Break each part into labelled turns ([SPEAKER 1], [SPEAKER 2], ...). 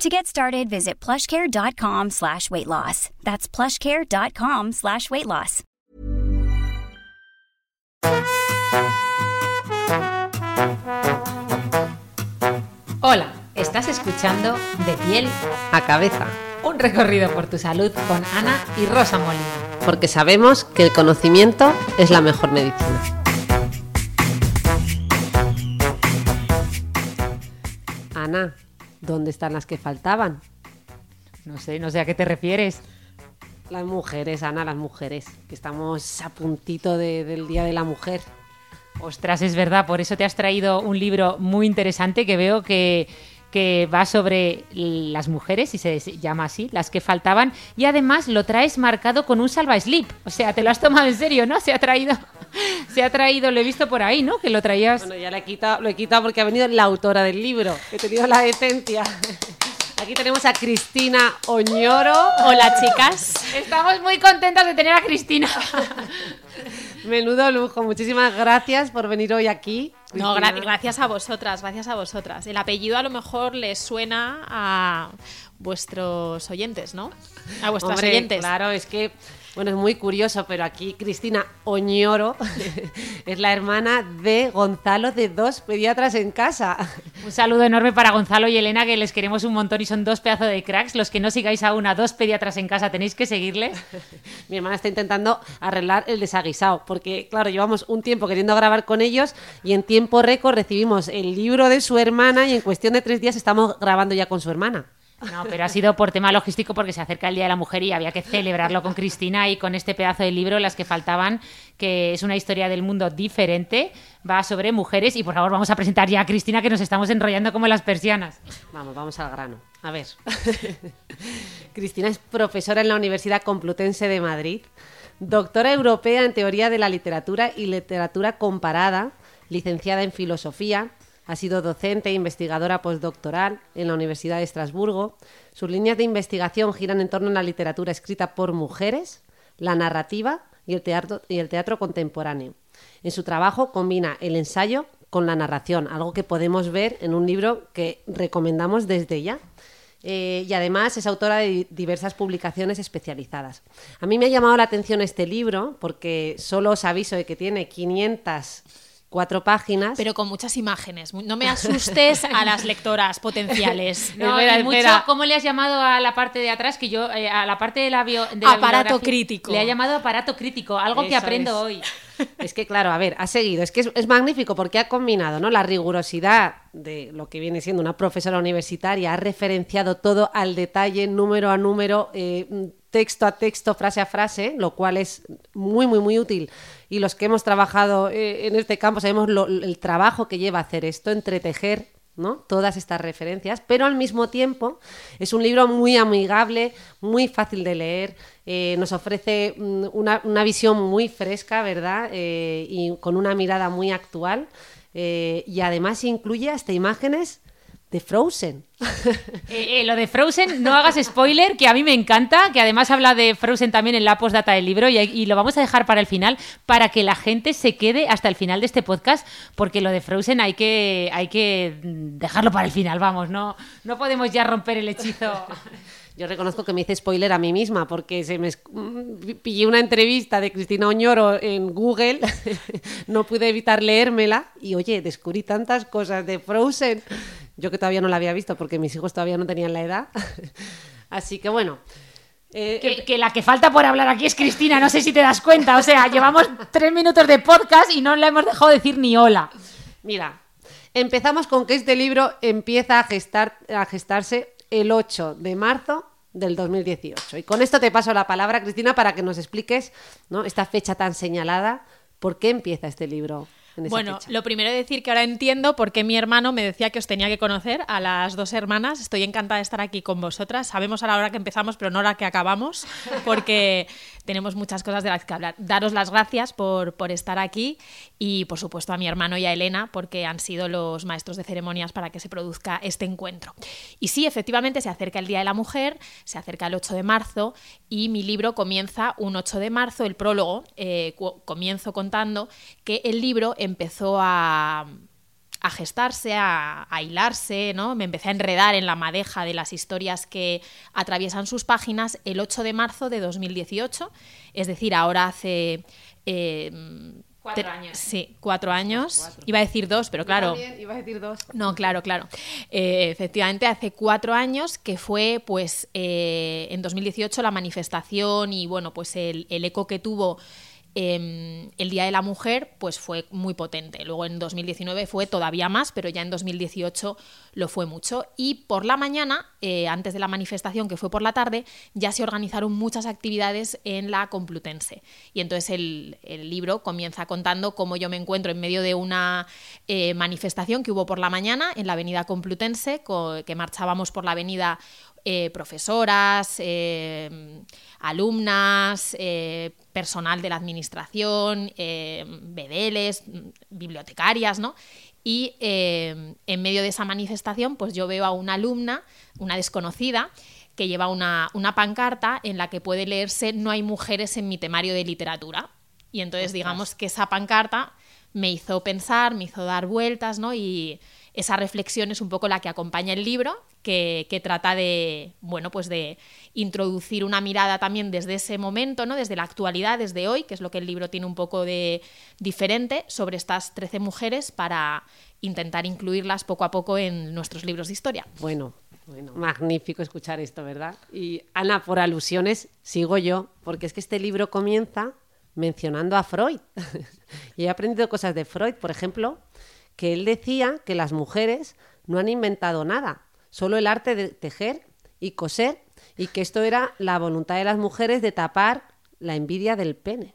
[SPEAKER 1] To get started, visit plushcare.com slash weight loss. That's plushcare.com slash weight loss.
[SPEAKER 2] Hola, estás escuchando De piel
[SPEAKER 3] a cabeza.
[SPEAKER 2] Un recorrido por tu salud con Ana y Rosa Molina.
[SPEAKER 3] Porque sabemos que el conocimiento es la mejor medicina. Ana, ¿dónde están las que faltaban?
[SPEAKER 2] No sé, no sé a qué te refieres.
[SPEAKER 3] Las mujeres, Ana, las mujeres, que estamos a puntito del Día de la Mujer.
[SPEAKER 2] Ostras, es verdad, por eso te has traído un libro muy interesante que veo que, que va sobre las mujeres, y se llama así, las que faltaban, y además lo traes marcado con un salva slip. O sea, te lo has tomado en serio, ¿no? Se ha traído, se ha traído, lo he visto por ahí, ¿no? Que lo traías.
[SPEAKER 3] Bueno, ya lo he quitado, lo he quitado porque ha venido la autora del libro. He tenido la decencia. Aquí tenemos a Cristina Oñoro.
[SPEAKER 4] Hola, chicas.
[SPEAKER 2] Estamos muy contentas de tener a Cristina.
[SPEAKER 3] Menudo lujo. Muchísimas gracias por venir hoy aquí.
[SPEAKER 4] No, gracias a vosotras, gracias a vosotras. El apellido a lo mejor les suena a vuestros oyentes, ¿no? A vuestras oyentes.
[SPEAKER 3] Claro, es que bueno, es muy curioso, pero aquí Cristina Oñoro es la hermana de Gonzalo de dos pediatras en casa.
[SPEAKER 2] Un saludo enorme para Gonzalo y Elena, que les queremos un montón y son dos pedazos de cracks. Los que no sigáis aún a dos pediatras en casa tenéis que seguirles.
[SPEAKER 3] Mi hermana está intentando arreglar el desaguisado, porque claro, llevamos un tiempo queriendo grabar con ellos y en tiempo récord recibimos el libro de su hermana y en cuestión de tres días estamos grabando ya con su hermana.
[SPEAKER 2] No, pero ha sido por tema logístico porque se acerca el Día de la Mujer y había que celebrarlo con Cristina y con este pedazo de libro, Las que faltaban, que es una historia del mundo diferente, va sobre mujeres y por favor vamos a presentar ya a Cristina que nos estamos enrollando como las persianas.
[SPEAKER 3] Vamos, vamos al grano. A ver. Cristina es profesora en la Universidad Complutense de Madrid, doctora europea en Teoría de la Literatura y Literatura Comparada, licenciada en Filosofía, ha sido docente e investigadora postdoctoral en la Universidad de Estrasburgo. Sus líneas de investigación giran en torno a la literatura escrita por mujeres, la narrativa y el teatro, contemporáneo. En su trabajo combina el ensayo con la narración, algo que podemos ver en un libro que recomendamos desde ya. Eh, y además es autora de diversas publicaciones especializadas. A mí me ha llamado la atención este libro porque solo os aviso de que tiene 500 cuatro páginas.
[SPEAKER 4] Pero con muchas imágenes. No me asustes a las lectoras potenciales.
[SPEAKER 2] No, mucho, ¿Cómo le has llamado a la parte de atrás? Que yo, eh, a la parte de la, bio,
[SPEAKER 4] Aparato crítico.
[SPEAKER 2] Le ha llamado aparato crítico, algo que aprendo hoy.
[SPEAKER 3] Es que, claro, a ver, ha seguido. Es que es, magnífico porque ha combinado ¿no? la rigurosidad de lo que viene siendo una profesora universitaria, ha referenciado todo al detalle, número a número, eh, texto a texto, frase a frase, lo cual es muy, muy, muy útil. Y los que hemos trabajado eh, en este campo sabemos el trabajo que lleva hacer esto, entretejer ¿no? todas estas referencias, pero al mismo tiempo es un libro muy amigable, muy fácil de leer, eh, nos ofrece mm, una, una, visión muy fresca, ¿verdad? Eh, y con una mirada muy actual. y además incluye hasta imágenes de Frozen.
[SPEAKER 2] Eh, eh, lo de Frozen, no hagas spoiler, que a mí me encanta, que además habla de Frozen también en la postdata del libro y, lo vamos a dejar para el final, para que la gente se quede hasta el final de este podcast, porque lo de Frozen hay que, hay que dejarlo para el final, vamos, no, no podemos ya romper el hechizo.
[SPEAKER 3] Yo reconozco que me hice spoiler a mí misma porque se me mm, pillé una entrevista de Cristina Oñoro en Google, no pude evitar leérmela y oye, descubrí tantas cosas de Frozen yo que todavía no la había visto porque mis hijos todavía no tenían la edad. Así que bueno.
[SPEAKER 2] Eh, que, la que falta por hablar aquí es Cristina, no sé si te das cuenta. O sea, llevamos tres minutos de podcast y no la hemos dejado decir ni hola.
[SPEAKER 3] Mira, empezamos con que este libro empieza a, gestar, a gestarse el 8 de marzo del 2018. Y con esto te paso la palabra, Cristina, para que nos expliques ¿no? esta fecha tan señalada. ¿Por qué empieza este libro?
[SPEAKER 4] Bueno, lo primero es decir que ahora entiendo por qué mi hermano me decía que os tenía que conocer a las dos hermanas. Estoy encantada de estar aquí con vosotras. Sabemos a la hora que empezamos, pero no a la que acabamos, porque tenemos muchas cosas de las que hablar. Daros las gracias por, por estar aquí y, por supuesto, a mi hermano y a Elena, porque han sido los maestros de ceremonias para que se produzca este encuentro. Y sí, efectivamente, se acerca el Día de la Mujer, se acerca el 8 de marzo y mi libro comienza un 8 de marzo, el prólogo, eh, comienzo contando que el libro empezó a a gestarse, a, hilarse, ¿no? Me empecé a enredar en la madeja de las historias que atraviesan sus páginas el 8 de marzo de 2018, es decir, ahora hace...
[SPEAKER 2] Eh, Cuatro años.
[SPEAKER 4] Sí, cuatro años. Iba a decir dos, pero claro.
[SPEAKER 3] iba a decir dos.
[SPEAKER 4] No, claro, claro. Eh, efectivamente, hace cuatro años que fue, pues, eh, en 2018 la manifestación y, bueno, pues el, el eco que tuvo Em, el Día de la Mujer pues fue muy potente. Luego en 2019 fue todavía más, pero ya en 2018 lo fue mucho. Y por la mañana, eh, antes de la manifestación, que fue por la tarde, ya se organizaron muchas actividades en la Complutense. Y entonces el, libro comienza contando cómo yo me encuentro en medio de una eh, manifestación que hubo por la mañana en la Avenida Complutense, que marchábamos por la avenida eh, profesoras, eh, alumnas, eh, personal de la administración, bedeles, bibliotecarias, ¿no? Y en medio de esa manifestación, pues yo veo a una alumna, una desconocida, que lleva una, una, pancarta en la que puede leerse No hay mujeres en mi temario de literatura. Y entonces digamos que esa pancarta me hizo pensar, me hizo dar vueltas, ¿no? Y esa reflexión es un poco la que acompaña el libro, que, trata de, bueno, pues de introducir una mirada también desde ese momento, ¿no? Desde la actualidad, desde hoy, que es lo que el libro tiene un poco de diferente, sobre estas 13 mujeres para intentar incluirlas poco a poco en nuestros libros de historia.
[SPEAKER 3] Bueno, bueno, magnífico escuchar esto, ¿verdad? Y Ana, por alusiones, sigo yo, porque es que este libro comienza mencionando a Freud. y he aprendido cosas de Freud, por ejemplo, que él decía que las mujeres no han inventado nada, solo el arte de tejer y coser, y que esto era la voluntad de las mujeres de tapar la envidia del pene.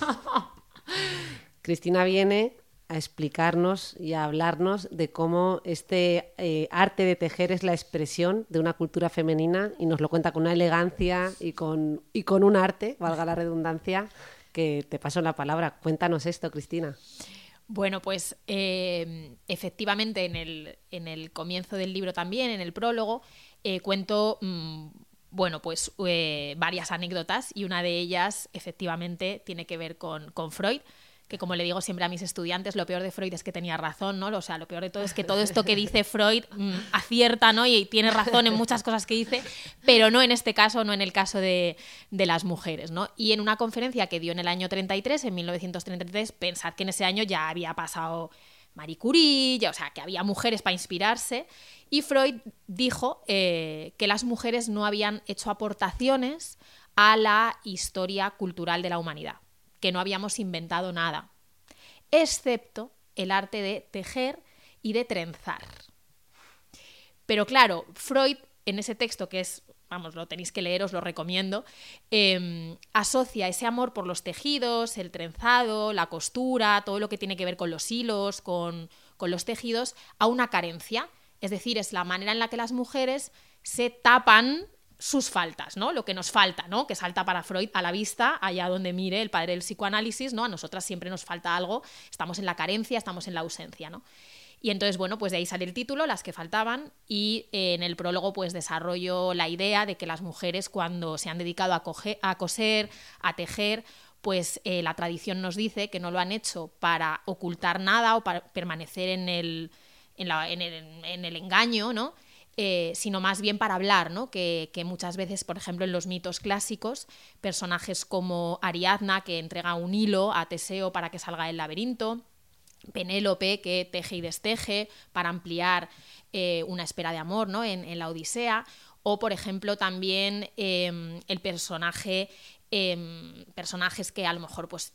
[SPEAKER 3] Cristina viene a explicarnos y a hablarnos de cómo este eh, arte de tejer es la expresión de una cultura femenina y nos lo cuenta con una elegancia y con, y con un arte, valga la redundancia, que te paso la palabra. Cuéntanos esto, Cristina.
[SPEAKER 4] Bueno, pues em, efectivamente en el, en el, comienzo del libro también, en el prólogo, eh, cuento, mm, bueno, pues eh, varias anécdotas y una de ellas efectivamente tiene que ver con, con Freud que como le digo siempre a mis estudiantes, lo peor de Freud es que tenía razón, ¿no? O sea, lo peor de todo es que todo esto que dice Freud mm, acierta, ¿no? Y tiene razón en muchas cosas que dice, pero no en este caso, no en el caso de, las mujeres, ¿no? Y en una conferencia que dio en el año 33, en 1933, pensad que en ese año ya había pasado Marie Curie, o sea, que había mujeres para inspirarse, y Freud dijo eh, que las mujeres no habían hecho aportaciones a la historia cultural de la humanidad que no habíamos inventado nada, excepto el arte de tejer y de trenzar. Pero claro, Freud en ese texto que es, vamos, lo tenéis que leer, os lo recomiendo, em, asocia ese amor por los tejidos, el trenzado, la costura, todo lo que tiene que ver con los hilos, con, con los tejidos, a una carencia. Es decir, es la manera en la que las mujeres se tapan sus faltas, ¿no? Lo que nos falta, ¿no? Que salta para Freud a la vista, allá donde mire el padre del psicoanálisis, ¿no? A nosotras siempre nos falta algo, estamos en la carencia, estamos en la ausencia, ¿no? Y entonces, bueno, pues de ahí sale el título, las que faltaban, y eh, en el prólogo pues desarrollo la idea de que las mujeres cuando se han dedicado a, a coser, a tejer, pues eh, la tradición nos dice que no lo han hecho para ocultar nada o para permanecer en el, en, en el, en el engaño, ¿no? Eh, sino más bien para hablar, ¿no? Que, muchas veces, por ejemplo, en los mitos clásicos, personajes como Ariadna, que entrega un hilo a Teseo para que salga del laberinto, Penélope, que teje y desteje para ampliar eh, una espera de amor ¿no? en, la Odisea, o por ejemplo también em, el personaje em, personajes que a lo mejor pues,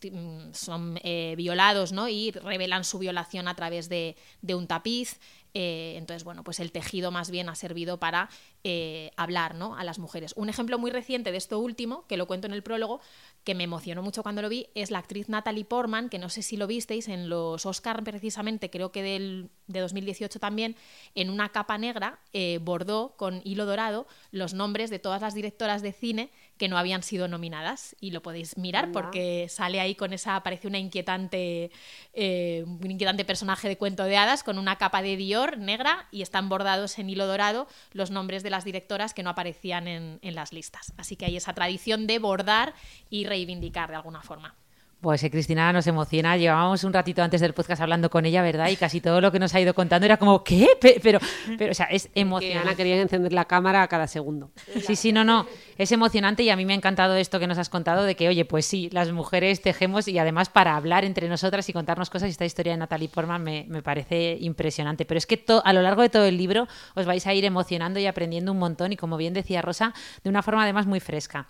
[SPEAKER 4] son eh, violados ¿no? y revelan su violación a través de un tapiz. Eh, entonces, bueno, pues el tejido más bien ha servido para eh, hablar ¿no? a las mujeres. Un ejemplo muy reciente de esto último, que lo cuento en el prólogo, que me emocionó mucho cuando lo vi, es la actriz Natalie Portman, que no sé si lo visteis en los Oscar precisamente, creo que del, de 2018 también, en una capa negra eh, bordó con hilo dorado los nombres de todas las directoras de cine que no habían sido nominadas y lo podéis mirar porque sale ahí con esa, aparece una inquietante, eh, un inquietante personaje de cuento de hadas con una capa de Dior negra y están bordados en hilo dorado los nombres de las directoras que no aparecían en, en las listas. Así que hay esa tradición de bordar y reivindicar de alguna forma.
[SPEAKER 2] Pues eh, Cristina nos emociona. Llevábamos un ratito antes del podcast hablando con ella, ¿verdad? Y casi todo lo que nos ha ido contando era como, ¿qué? Pero, pero o sea, es emocionante.
[SPEAKER 3] Ana quería encender la cámara a cada segundo.
[SPEAKER 2] Sí, sí, no, no. Es emocionante y a mí me ha encantado esto que nos has contado de que, oye, pues sí, las mujeres tejemos y además para hablar entre nosotras y contarnos cosas. Esta historia de Natalie Portman me, me parece impresionante. Pero es que a lo largo de todo el libro os vais a ir emocionando y aprendiendo un montón y, como bien decía Rosa, de una forma además muy fresca.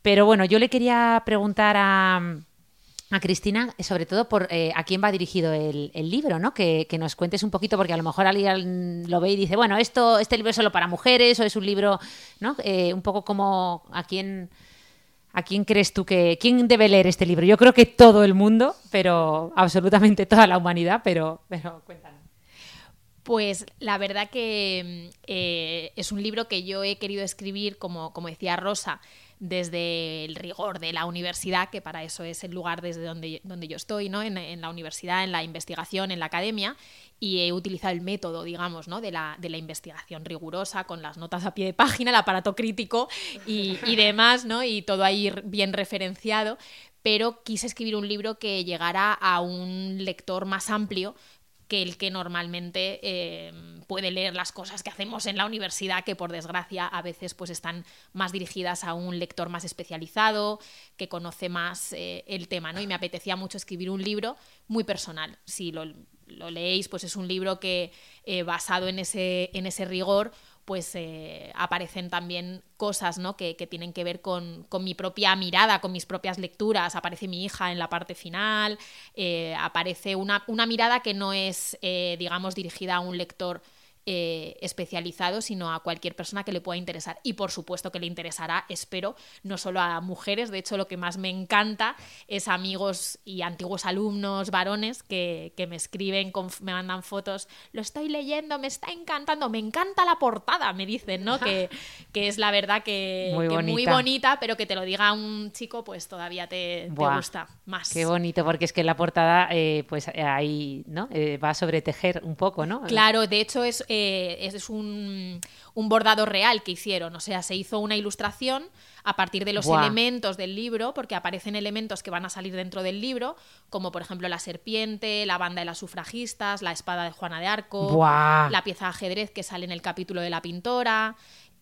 [SPEAKER 2] Pero bueno, yo le quería preguntar a a Cristina, sobre todo por eh, a quién va dirigido el, libro, ¿no? Que, nos cuentes un poquito, porque a lo mejor alguien lo ve y dice, bueno, esto, este libro es solo para mujeres, o es un libro, ¿no? Eh, un poco como a quién. ¿A quién crees tú que quién debe leer este libro? Yo creo que todo el mundo, pero absolutamente toda la humanidad, pero, pero cuéntanos.
[SPEAKER 4] Pues la verdad que eh, es un libro que yo he querido escribir, como, como decía Rosa, desde el rigor de la universidad, que para eso es el lugar desde donde, donde yo estoy, ¿no? En, la universidad, en la investigación, en la academia, y he utilizado el método, digamos, ¿no? de, la, de la investigación rigurosa, con las notas a pie de página, el aparato crítico y, y demás, ¿no? y todo ahí bien referenciado, pero quise escribir un libro que llegara a un lector más amplio que el que normalmente eh, puede leer las cosas que hacemos en la universidad, que por desgracia a veces pues están más dirigidas a un lector más especializado, que conoce más eh, el tema, ¿no? Y me apetecía mucho escribir un libro muy personal. Si lo, leéis, pues es un libro que eh, basado en ese, en ese rigor pues eh, aparecen también cosas ¿no? que, tienen que ver con, mi propia mirada, con mis propias lecturas. Aparece mi hija en la parte final, eh, aparece una, una, mirada que no es, digamos, dirigida a un lector eh, especializado, sino a cualquier persona que le pueda interesar. Y por supuesto que le interesará, espero, no solo a mujeres. De hecho, lo que más me encanta es amigos y antiguos alumnos varones que, me escriben, me mandan fotos. Lo estoy leyendo, me está encantando, me encanta la portada, me dicen, ¿no? que, que es la verdad que muy, bonita. pero que te lo diga un chico, pues todavía te, gusta más.
[SPEAKER 2] Qué bonito, porque es que la portada, eh, pues ahí, ¿no? Eh, va sobre tejer un poco, ¿no?
[SPEAKER 4] Claro, de hecho es es un, bordado real que hicieron. O sea, se hizo una ilustración a partir de los elementos del libro, porque aparecen elementos que van a salir dentro del libro, como por ejemplo la serpiente, la banda de las sufragistas, la espada de Juana de Arco, la pieza de ajedrez que sale en el capítulo de la pintora.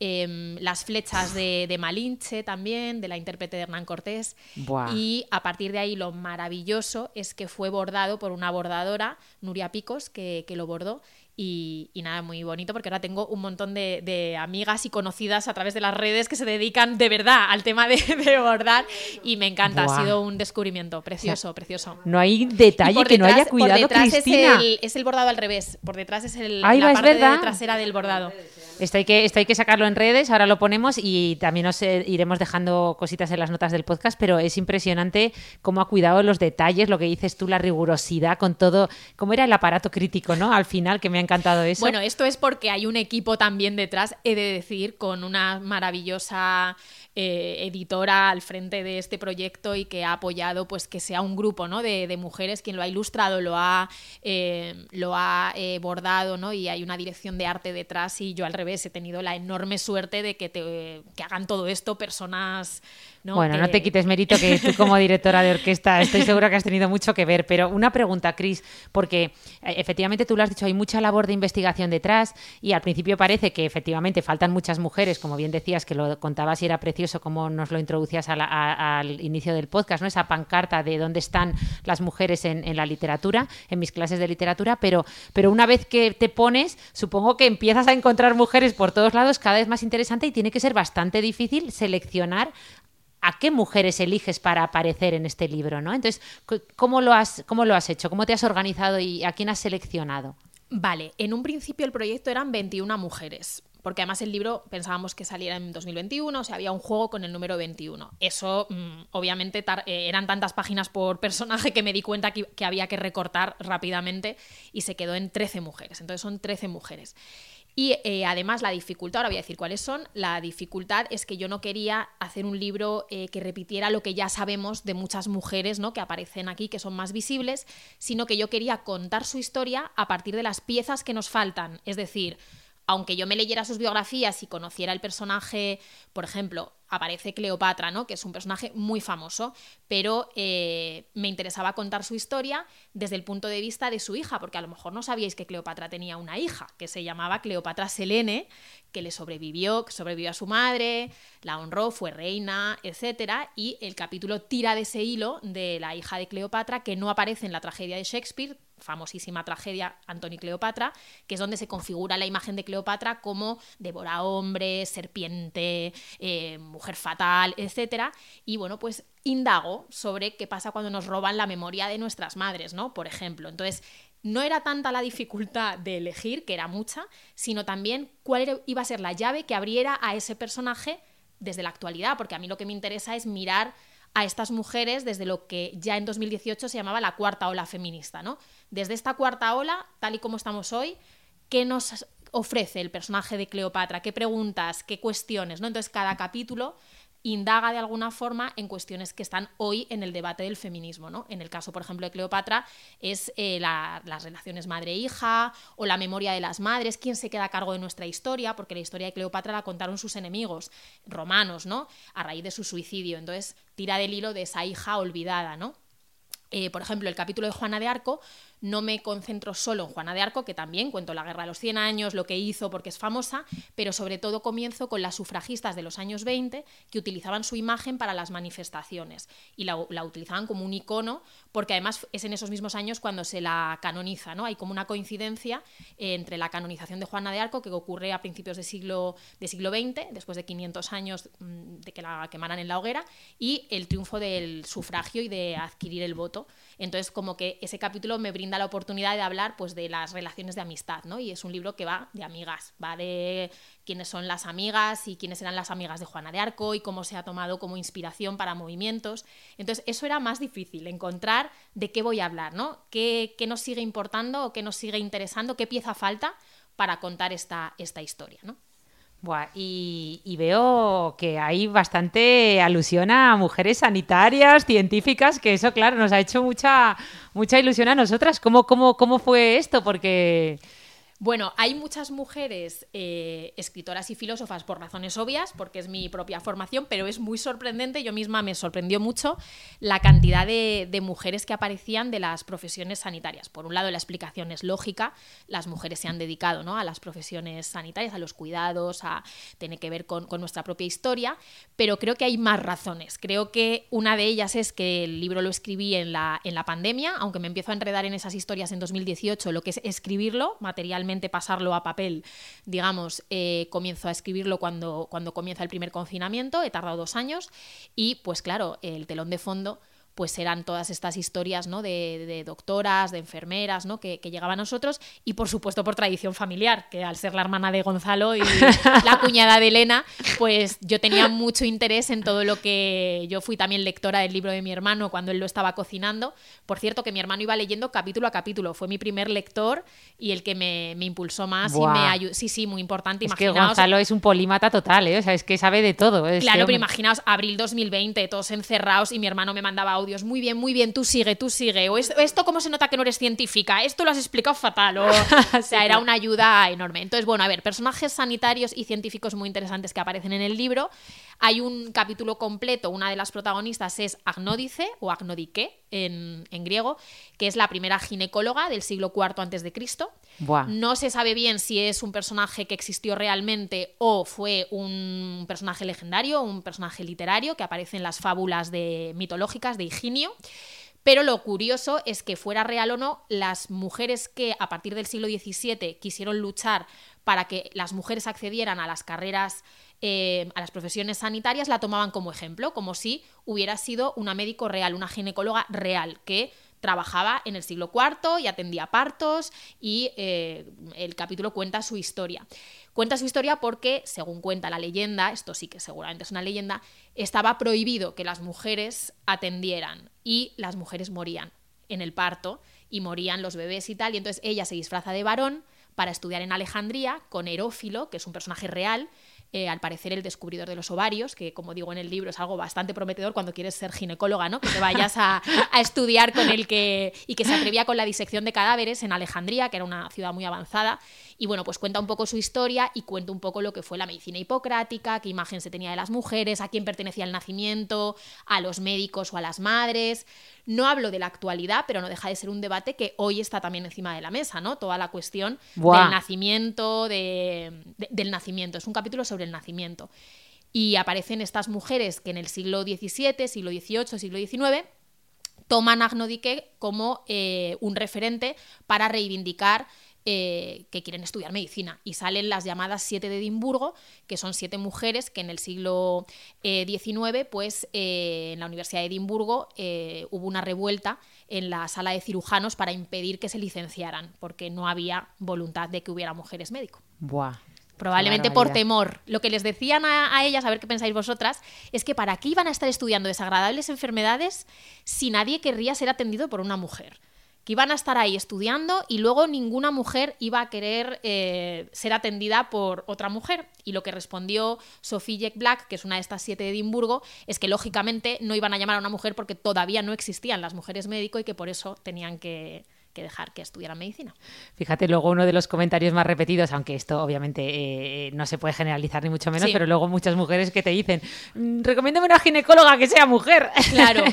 [SPEAKER 4] Em, las flechas de, Malinche también, de la intérprete de Hernán Cortés. Y a partir de ahí lo maravilloso es que fue bordado por una bordadora, Nuria Picos, que, que lo bordó y, nada, muy bonito porque ahora tengo un montón de, amigas y conocidas a través de las redes que se dedican de verdad al tema de, bordar y me encanta, ha sido un descubrimiento precioso, precioso.
[SPEAKER 2] No hay detalle que no haya cuidado, por detrás
[SPEAKER 4] Cristina. Es, el, es el, bordado al revés, por detrás es el, la parte trasera del bordado.
[SPEAKER 2] Esto hay, que, esto hay que sacarlo en redes, ahora lo ponemos y también os eh, iremos dejando cositas en las notas del podcast, pero es impresionante cómo ha cuidado los detalles, lo que dices tú, la rigurosidad con todo, cómo era el aparato crítico, ¿no? Al final, que me ha encantado eso.
[SPEAKER 4] Bueno, esto es porque hay un equipo también detrás, he de decir, con una maravillosa eh, editora al frente de este proyecto y que ha apoyado pues que sea un grupo ¿no? de, mujeres quien lo ha ilustrado, lo ha, eh, lo ha eh, bordado ¿no? y hay una dirección de arte detrás y yo al revés he tenido la enorme suerte de que, te, que hagan todo esto personas
[SPEAKER 2] bueno, no te quites mérito que tú como directora de orquesta estoy segura que has tenido mucho que ver, pero una pregunta, Cris, porque eh, efectivamente tú lo has dicho, hay mucha labor de investigación detrás y al principio parece que efectivamente faltan muchas mujeres, como bien decías, que lo contabas y era precioso como nos lo introducías al inicio del podcast, ¿no? Esa pancarta de dónde están las mujeres en, la literatura, en mis clases de literatura, pero, pero una vez que te pones, supongo que empiezas a encontrar mujeres por todos lados cada vez más interesante y tiene que ser bastante difícil seleccionar a qué mujeres eliges para aparecer en este libro, ¿no? Entonces, ¿cómo lo has, cómo lo has hecho? ¿Cómo te has organizado y a quién has seleccionado?
[SPEAKER 4] Vale, en un principio el proyecto eran 21 mujeres, porque además el libro pensábamos que saliera en 2021, o sea, había un juego con el número 21. Eso, mm, obviamente, eh, eran tantas páginas por personaje que me di cuenta que, que había que recortar rápidamente y se quedó en 13 mujeres. Entonces son 13 mujeres. Y eh, además la dificultad, ahora voy a decir cuáles son, la dificultad es que yo no quería hacer un libro eh, que repitiera lo que ya sabemos de muchas mujeres ¿no? que aparecen aquí, que son más visibles, sino que yo quería contar su historia a partir de las piezas que nos faltan. Es decir, aunque yo me leyera sus biografías y conociera el personaje, por ejemplo, aparece Cleopatra, ¿no? que es un personaje muy famoso, pero eh, me interesaba contar su historia desde el punto de vista de su hija, porque a lo mejor no sabíais que Cleopatra tenía una hija, que se llamaba Cleopatra Selene, que le sobrevivió, que sobrevivió a su madre, la honró, fue reina, etc. Y el capítulo tira de ese hilo de la hija de Cleopatra, que no aparece en la tragedia de Shakespeare, famosísima tragedia Antoni Cleopatra, que es donde se configura la imagen de Cleopatra como devora hombres, serpiente, eh, mujer fatal, etc. Y bueno, pues indago sobre qué pasa cuando nos roban la memoria de nuestras madres, ¿no? Por ejemplo. Entonces, no era tanta la dificultad de elegir, que era mucha, sino también cuál iba a ser la llave que abriera a ese personaje desde la actualidad, porque a mí lo que me interesa es mirar a estas mujeres desde lo que ya en 2018 se llamaba la cuarta ola feminista, ¿no? Desde esta cuarta ola, tal y como estamos hoy, ¿qué nos ofrece el personaje de Cleopatra? ¿Qué preguntas? ¿Qué cuestiones? ¿no? Entonces, cada capítulo indaga de alguna forma en cuestiones que están hoy en el debate del feminismo. ¿no? En el caso, por ejemplo, de Cleopatra, es eh, las relaciones madre-hija o la memoria de las madres, quién se queda a cargo de nuestra historia, porque la historia de Cleopatra la contaron sus enemigos romanos, ¿no? A raíz de su suicidio. Entonces, tira del hilo de esa hija olvidada, ¿no? Eh, por ejemplo, el capítulo de Juana de Arco no me concentro solo en Juana de Arco, que también cuento la guerra de los 100 años, lo que hizo porque es famosa, pero sobre todo comienzo con las sufragistas de los años 20 que utilizaban su imagen para las manifestaciones y la, utilizaban como un icono porque además es en esos mismos años cuando se la canoniza, ¿no? Hay como una coincidencia entre la canonización de Juana de Arco que ocurre a principios del siglo, de siglo XX, después de 500 años mm, de que la quemaran en la hoguera, y el triunfo del sufragio y de adquirir el voto. Entonces como que ese capítulo me brinda la oportunidad de hablar pues de las relaciones de amistad, ¿no? Y es un libro que va de amigas, va de quiénes son las amigas y quiénes eran las amigas de Juana de Arco y cómo se ha tomado como inspiración para movimientos. Entonces, eso era más difícil, encontrar de qué voy a hablar, ¿no? ¿Qué, nos sigue importando o qué nos sigue interesando? ¿Qué pieza falta para contar esta, esta historia, ¿no?
[SPEAKER 2] Y, veo que hay bastante alusión a mujeres sanitarias, científicas, que eso, claro, nos ha hecho mucha, mucha ilusión a nosotras. ¿Cómo, cómo, cómo fue esto? Porque
[SPEAKER 4] bueno, hay muchas mujeres eh, escritoras y filósofas por razones obvias, porque es mi propia formación, pero es muy sorprendente, yo misma me sorprendió mucho la cantidad de, mujeres que aparecían de las profesiones sanitarias. Por un lado, la explicación es lógica, las mujeres se han dedicado ¿no? a las profesiones sanitarias, a los cuidados, a tiene que ver con, nuestra propia historia, pero creo que hay más razones. Creo que una de ellas es que el libro lo escribí en la, en la pandemia, aunque me empiezo a enredar en esas historias en 2018, lo que es escribirlo materialmente pasarlo a papel, digamos, eh, comienzo a escribirlo cuando, cuando comienza el primer confinamiento, he tardado dos años y pues claro, el telón de fondo pues eran todas estas historias ¿no? de, doctoras, de enfermeras, ¿no? Que, llegaban a nosotros, y por supuesto por tradición familiar, que al ser la hermana de Gonzalo y la cuñada de Elena, pues yo tenía mucho interés en todo lo que yo fui también lectora del libro de mi hermano cuando él lo estaba cocinando. Por cierto, que mi hermano iba leyendo capítulo a capítulo, fue mi primer lector y el que me, impulsó más y me ayudó. Sí, sí, muy importante.
[SPEAKER 2] Es que Gonzalo es un polímata total, ¿eh? o sea, es que sabe de todo.
[SPEAKER 4] claro, pero imaginaos, abril 2020, todos encerrados y mi hermano me mandaba Muy bien, muy bien, tú sigue, tú sigue. O esto, ¿cómo se nota que no eres científica? Esto lo has explicado fatal. O, o sea, era una ayuda enorme. Entonces, bueno, a ver, personajes sanitarios y científicos muy interesantes que aparecen en el libro. Hay un capítulo completo, una de las protagonistas es Agnódice o Agnodike en, en griego, que es la primera ginecóloga del siglo IV antes de Cristo. No se sabe bien si es un personaje que existió realmente o fue un personaje legendario, un personaje literario que aparece en las fábulas de, mitológicas de Higinio. Pero lo curioso es que fuera real o no, las mujeres que a partir del siglo XVII quisieron luchar para que las mujeres accedieran a las carreras eh, a las profesiones sanitarias la tomaban como ejemplo, como si hubiera sido una médico real, una ginecóloga real, que trabajaba en el siglo IV y atendía partos y eh, el capítulo cuenta su historia. Cuenta su historia porque, según cuenta la leyenda, esto sí que seguramente es una leyenda, estaba prohibido que las mujeres atendieran y las mujeres morían en el parto y morían los bebés y tal, y entonces ella se disfraza de varón para estudiar en Alejandría con Herófilo, que es un personaje real, eh, al parecer el descubridor de los ovarios, que como digo en el libro es algo bastante prometedor cuando quieres ser ginecóloga, ¿no? Que te vayas a, estudiar con el que y que se atrevía con la disección de cadáveres en Alejandría, que era una ciudad muy avanzada. Y bueno, pues cuenta un poco su historia y cuenta un poco lo que fue la medicina hipocrática, qué imagen se tenía de las mujeres, a quién pertenecía el nacimiento, a los médicos o a las madres. No hablo de la actualidad, pero no deja de ser un debate que hoy está también encima de la mesa, ¿no? Toda la cuestión del nacimiento, del nacimiento. Es un capítulo sobre el nacimiento. Y aparecen estas mujeres que en el siglo XVII, siglo XVIII, siglo XIX toman a Agnodique como eh, un referente para reivindicar eh, que quieren estudiar medicina. Y salen las llamadas siete de Edimburgo, que son siete mujeres que en el siglo XIX, eh, pues en la Universidad de Edimburgo hubo una revuelta en la sala de cirujanos para impedir que se licenciaran, porque no había voluntad de que hubiera mujeres médicos.
[SPEAKER 2] Buah.
[SPEAKER 4] Probablemente por temor. Lo que les decían a, ellas, a ver qué pensáis vosotras, es que para qué iban a estar estudiando desagradables enfermedades si nadie querría ser atendido por una mujer que iban a estar ahí estudiando y luego ninguna mujer iba a querer eh, ser atendida por otra mujer. Y lo que respondió Sophie Jack Black, que es una de estas siete de Edimburgo, es que lógicamente no iban a llamar a una mujer porque todavía no existían las mujeres médico y que por eso tenían que, que dejar que estudiara medicina.
[SPEAKER 2] Fíjate, luego uno de los comentarios más repetidos, aunque esto obviamente eh, no se puede generalizar ni mucho menos, pero luego muchas mujeres que te dicen, mm, recomiéndame una ginecóloga que sea mujer.
[SPEAKER 4] Claro,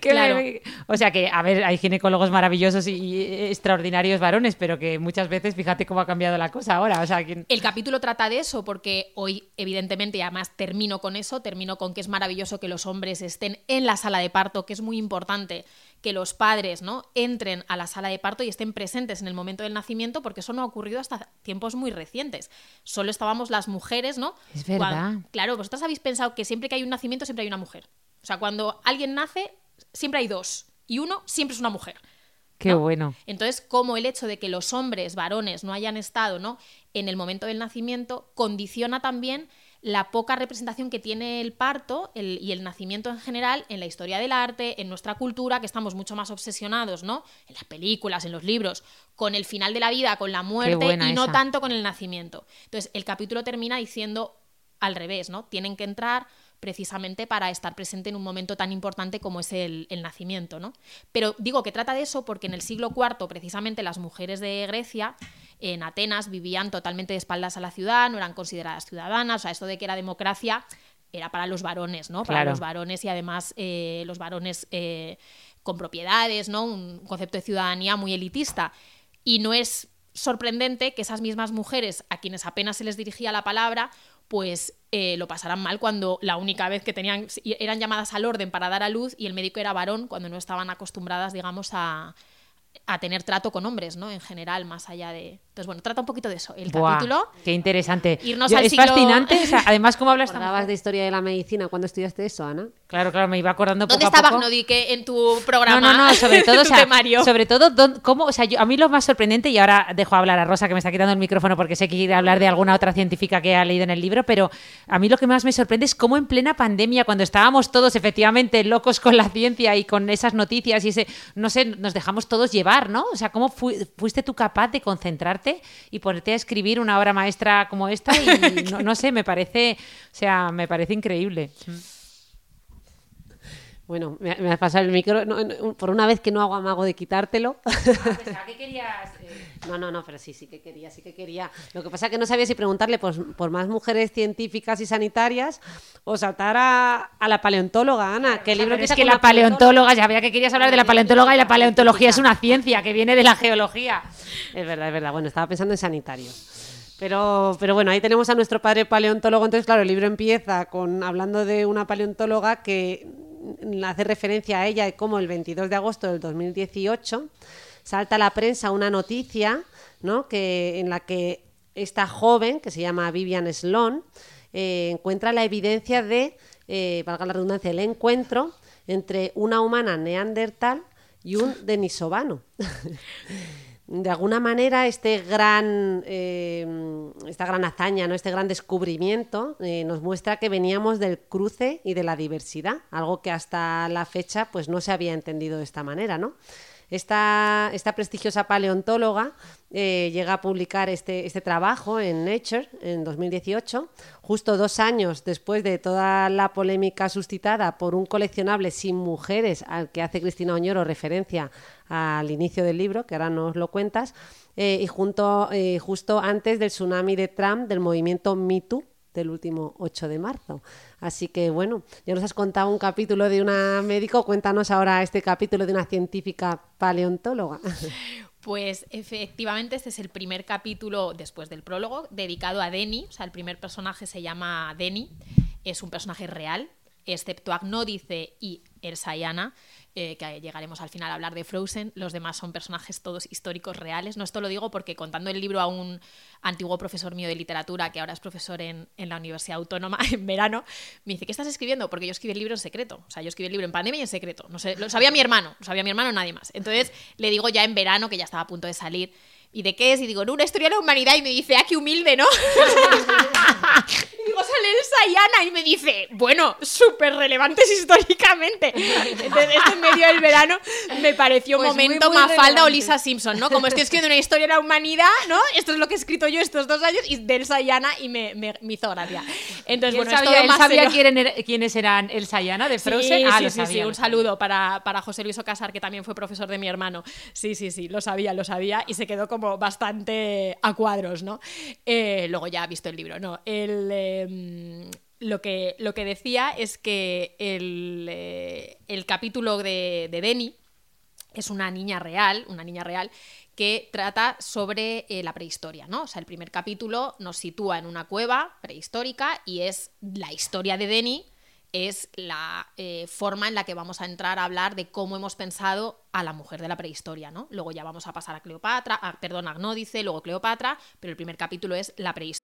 [SPEAKER 4] claro.
[SPEAKER 2] o sea que, a ver, hay ginecólogos maravillosos y extraordinarios varones, pero que muchas veces, fíjate cómo ha cambiado la cosa ahora. O sea,
[SPEAKER 4] El capítulo trata de eso, porque hoy, evidentemente, y además termino con eso, termino con que es maravilloso que los hombres estén en la sala de parto, que es muy importante que los padres ¿no? entren a la sala de parto y estén presentes en el momento del nacimiento, porque eso no ha ocurrido hasta tiempos muy recientes. Solo estábamos las mujeres, ¿no?
[SPEAKER 2] Es verdad.
[SPEAKER 4] claro, vosotros habéis pensado que siempre que hay un nacimiento siempre hay una mujer. O sea, cuando alguien nace, siempre hay dos. Y uno siempre es una mujer.
[SPEAKER 2] Qué bueno.
[SPEAKER 4] Entonces, como el hecho de que los hombres, varones, no hayan estado ¿no? en el momento del nacimiento, condiciona también la poca representación que tiene el parto y el nacimiento en general en la historia del arte, en nuestra cultura, que estamos mucho más obsesionados, ¿no? En las películas, en los libros, con el final de la vida, con la muerte y no tanto con el nacimiento. Entonces, el capítulo termina diciendo al revés, ¿no? Tienen que entrar precisamente para estar presente en un momento tan importante como es el, nacimiento. ¿no? Pero digo que trata de eso porque en el siglo IV, precisamente las mujeres de Grecia, en Atenas, vivían totalmente de espaldas a la ciudad, no eran consideradas ciudadanas, o sea, esto de que era democracia era para los varones, ¿no? Para los varones y además eh, los varones eh, con propiedades, ¿no? Un concepto de ciudadanía muy elitista. Y no es sorprendente que esas mismas mujeres, a quienes apenas se les dirigía la palabra, pues eh, lo pasarán mal cuando la única vez que tenían eran llamadas al orden para dar a luz y el médico era varón cuando no estaban acostumbradas, digamos, a, a tener trato con hombres, ¿no? En general, más allá de... Entonces, bueno, trata un poquito de eso. El capítulo...
[SPEAKER 2] Qué interesante.
[SPEAKER 4] Irnos al
[SPEAKER 2] es fascinante. además, ¿cómo hablas
[SPEAKER 3] ¿Hablabas de historia de la medicina cuando estudiaste eso, Ana?
[SPEAKER 2] Claro, claro, me iba acordando
[SPEAKER 4] ¿Dónde
[SPEAKER 2] poco
[SPEAKER 4] estaba
[SPEAKER 2] a poco.
[SPEAKER 4] en tu programa?
[SPEAKER 2] No, no, no, sobre todo, o sea, sobre todo, ¿cómo? O sea, a mí lo más sorprendente, y ahora dejo hablar a Rosa, que me está quitando el micrófono porque sé que quiere hablar de alguna otra científica que ha leído en el libro, pero a mí lo que más me sorprende es cómo en plena pandemia, cuando estábamos todos efectivamente locos con la ciencia y con esas noticias y ese, no sé, nos dejamos todos llevar, ¿no? O sea, cómo fuiste tú capaz de concentrarte y ponerte a escribir una obra maestra como esta y no, sé, me parece, o sea, me parece increíble.
[SPEAKER 3] Bueno, me, has pasado el micro. por una vez que no hago amago de quitártelo.
[SPEAKER 2] Ah, ¿qué querías? Eh?
[SPEAKER 3] No, no, no, pero sí, sí que quería, sí que quería. Lo que pasa es que no sabía si preguntarle pues, por más mujeres científicas y sanitarias o saltar a, la paleontóloga, Ana. que libro
[SPEAKER 2] es que la paleontóloga, ya veía que querías hablar de la paleontóloga y la paleontología es una ciencia que viene de la geología.
[SPEAKER 3] Es verdad, es verdad. Bueno, estaba pensando en sanitario. Pero, pero bueno, ahí tenemos a nuestro padre paleontólogo. Entonces, claro, el libro empieza con hablando de una paleontóloga que hace referencia a ella como el 22 de agosto del 2018 salta a la prensa una noticia ¿no? que, en la que esta joven, que se llama Vivian Sloan, eh, encuentra la evidencia de, eh, valga la redundancia, el encuentro entre una humana neandertal y un denisovano. de alguna manera este gran, eh, esta gran hazaña, ¿no? este gran descubrimiento eh, nos muestra que veníamos del cruce y de la diversidad, algo que hasta la fecha pues, no se había entendido de esta manera. ¿no? Esta, esta prestigiosa paleontóloga eh, llega a publicar este, este trabajo en Nature en 2018, justo dos años después de toda la polémica suscitada por un coleccionable sin mujeres al que hace Cristina Oñoro referencia al inicio del libro, que ahora nos lo cuentas, eh, y junto, eh, justo antes del tsunami de Trump del movimiento MeToo del último 8 de marzo. Así que bueno, ya nos has contado un capítulo de una médico, cuéntanos ahora este capítulo de una científica paleontóloga.
[SPEAKER 4] Pues efectivamente este es el primer capítulo después del prólogo dedicado a Denny, o sea, el primer personaje se llama Denny, es un personaje real, excepto Agnódice y Ersayana, eh, que llegaremos al final a hablar de Frozen. Los demás son personajes todos históricos reales. No esto lo digo porque contando el libro a un antiguo profesor mío de literatura, que ahora es profesor en, la Universidad Autónoma en verano, me dice, ¿qué estás escribiendo? Porque yo escribí el libro en secreto. O sea, yo escribí el libro en pandemia y en secreto. No sé, lo sabía mi hermano, lo sabía mi hermano, nadie más. Entonces le digo ya en verano, que ya estaba a punto de salir, ¿y de qué es? Y digo, no, una historia de la humanidad. Y me dice, ah, qué humilde, ¿no? y digo, sale el Sayana y me dice, bueno, súper relevantes históricamente. Entonces, esto en medio del verano me pareció un pues momento Mafalda o Lisa Simpson, ¿no? Como estoy escribiendo una historia de la humanidad, ¿no? Esto es lo que he escrito yo estos dos años y del Sayana y me, me, hizo gracia. Entonces, bueno,
[SPEAKER 2] sabía, él sabía quiénes eran el Sayana de Frozen.
[SPEAKER 4] Sí, ah, sí, sí, un saludo para, para José Luis Ocasar, que también fue profesor de mi hermano. Sí, sí, sí, lo sabía, lo sabía y se quedó como bastante a cuadros, ¿no? Eh, luego ya ha visto el libro, ¿no? Em, lo, que, lo que decía es que el, eh, capítulo de, de Denny es una niña real, una niña real que trata sobre eh, la prehistoria, ¿no? O sea, el primer capítulo nos sitúa en una cueva prehistórica y es la historia de Denny es la eh, forma en la que vamos a entrar a hablar de cómo hemos pensado a la mujer de la prehistoria, ¿no? Luego ya vamos a pasar a Cleopatra, perdón, Agnódice, luego Cleopatra, pero el primer capítulo es la prehistoria.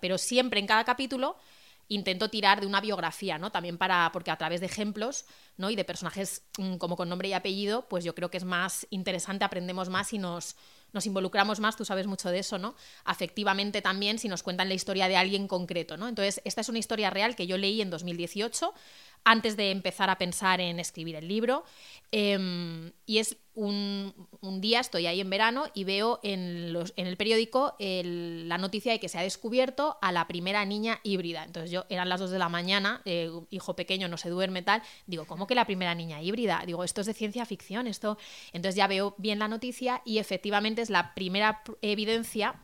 [SPEAKER 4] Pero siempre en cada capítulo intento tirar de una biografía, ¿no? También para porque a través de ejemplos, ¿no? y de personajes mm, como con nombre y apellido, pues yo creo que es más interesante, aprendemos más y nos nos involucramos más, tú sabes mucho de eso, ¿no? Afectivamente también, si nos cuentan la historia de alguien concreto, ¿no? Entonces, esta es una historia real que yo leí en 2018, antes de empezar a pensar en escribir el libro. Em, y es un, día, estoy ahí en verano y veo en, los, en el periódico la noticia de que se ha descubierto a la primera niña híbrida. Entonces yo, eran las 2 de la mañana, eh, hijo pequeño no se duerme tal, digo, ¿cómo que la primera niña híbrida? Digo, esto es de ciencia ficción, esto... Entonces ya veo bien la noticia y efectivamente es la primera evidencia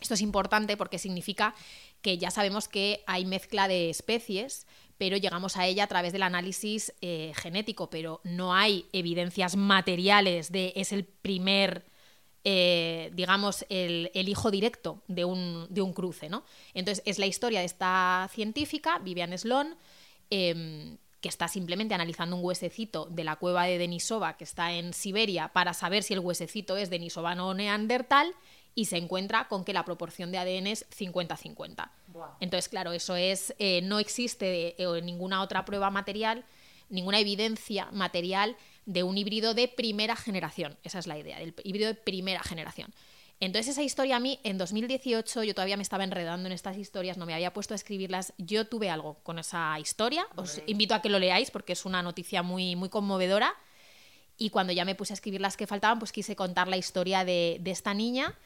[SPEAKER 4] esto es importante porque significa que ya sabemos que hay mezcla de especies, pero llegamos a ella a través del análisis eh, genético, pero no hay evidencias materiales de es el primer, eh, digamos, el, hijo directo de un, de un, cruce, ¿no? Entonces es la historia de esta científica, Vivian Sloan, em, que está simplemente analizando un huesecito de la cueva de Denisova, que está en Siberia, para saber si el huesecito es denisovano o neandertal, y se encuentra con que la proporción de ADN es 50-50. Entonces, claro, eso es, eh, no existe eh, ninguna otra prueba material, ninguna evidencia material de un híbrido de primera generación. Esa es la idea, del híbrido de primera generación. Entonces esa historia a mí, en 2018, yo todavía me estaba enredando en estas historias, no me había puesto a escribirlas. Yo tuve algo con esa historia. Os invito a que lo leáis porque es una noticia muy, muy conmovedora. Y cuando ya me puse a escribir las que faltaban, pues quise contar la historia de, de esta niña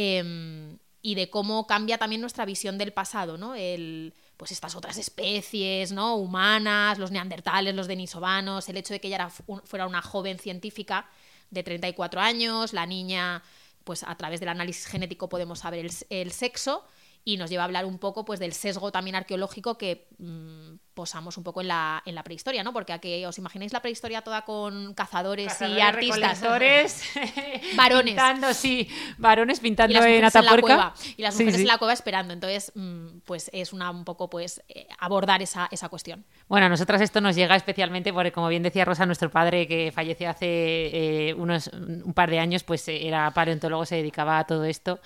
[SPEAKER 4] Em, y de cómo cambia también nuestra visión del pasado, ¿no? El, pues estas otras especies, ¿no? Humanas, los neandertales, los denisovanos, el hecho de que ella era fu- fuera una joven científica de 34 años, la niña, pues a través del análisis genético podemos saber el, el sexo y nos lleva a hablar un poco pues del sesgo también arqueológico que mm, posamos un poco en la, en la prehistoria, ¿no? Porque aquí os imagináis la prehistoria toda con cazadores, y
[SPEAKER 2] Cazadores,
[SPEAKER 4] artistas.
[SPEAKER 2] recolectores,
[SPEAKER 4] Varones.
[SPEAKER 2] Pintando, sí, varones pintando en
[SPEAKER 4] en la
[SPEAKER 2] Atapuerca.
[SPEAKER 4] cueva y las mujeres
[SPEAKER 2] sí.
[SPEAKER 4] en la cueva esperando entonces mm, pues es una un poco pues eh, abordar esa, esa cuestión
[SPEAKER 2] Bueno, a nosotras esto nos llega especialmente porque, como bien decía Rosa, nuestro padre que falleció hace eh, unos un par de años, pues era paleontólogo, se dedicaba a todo esto.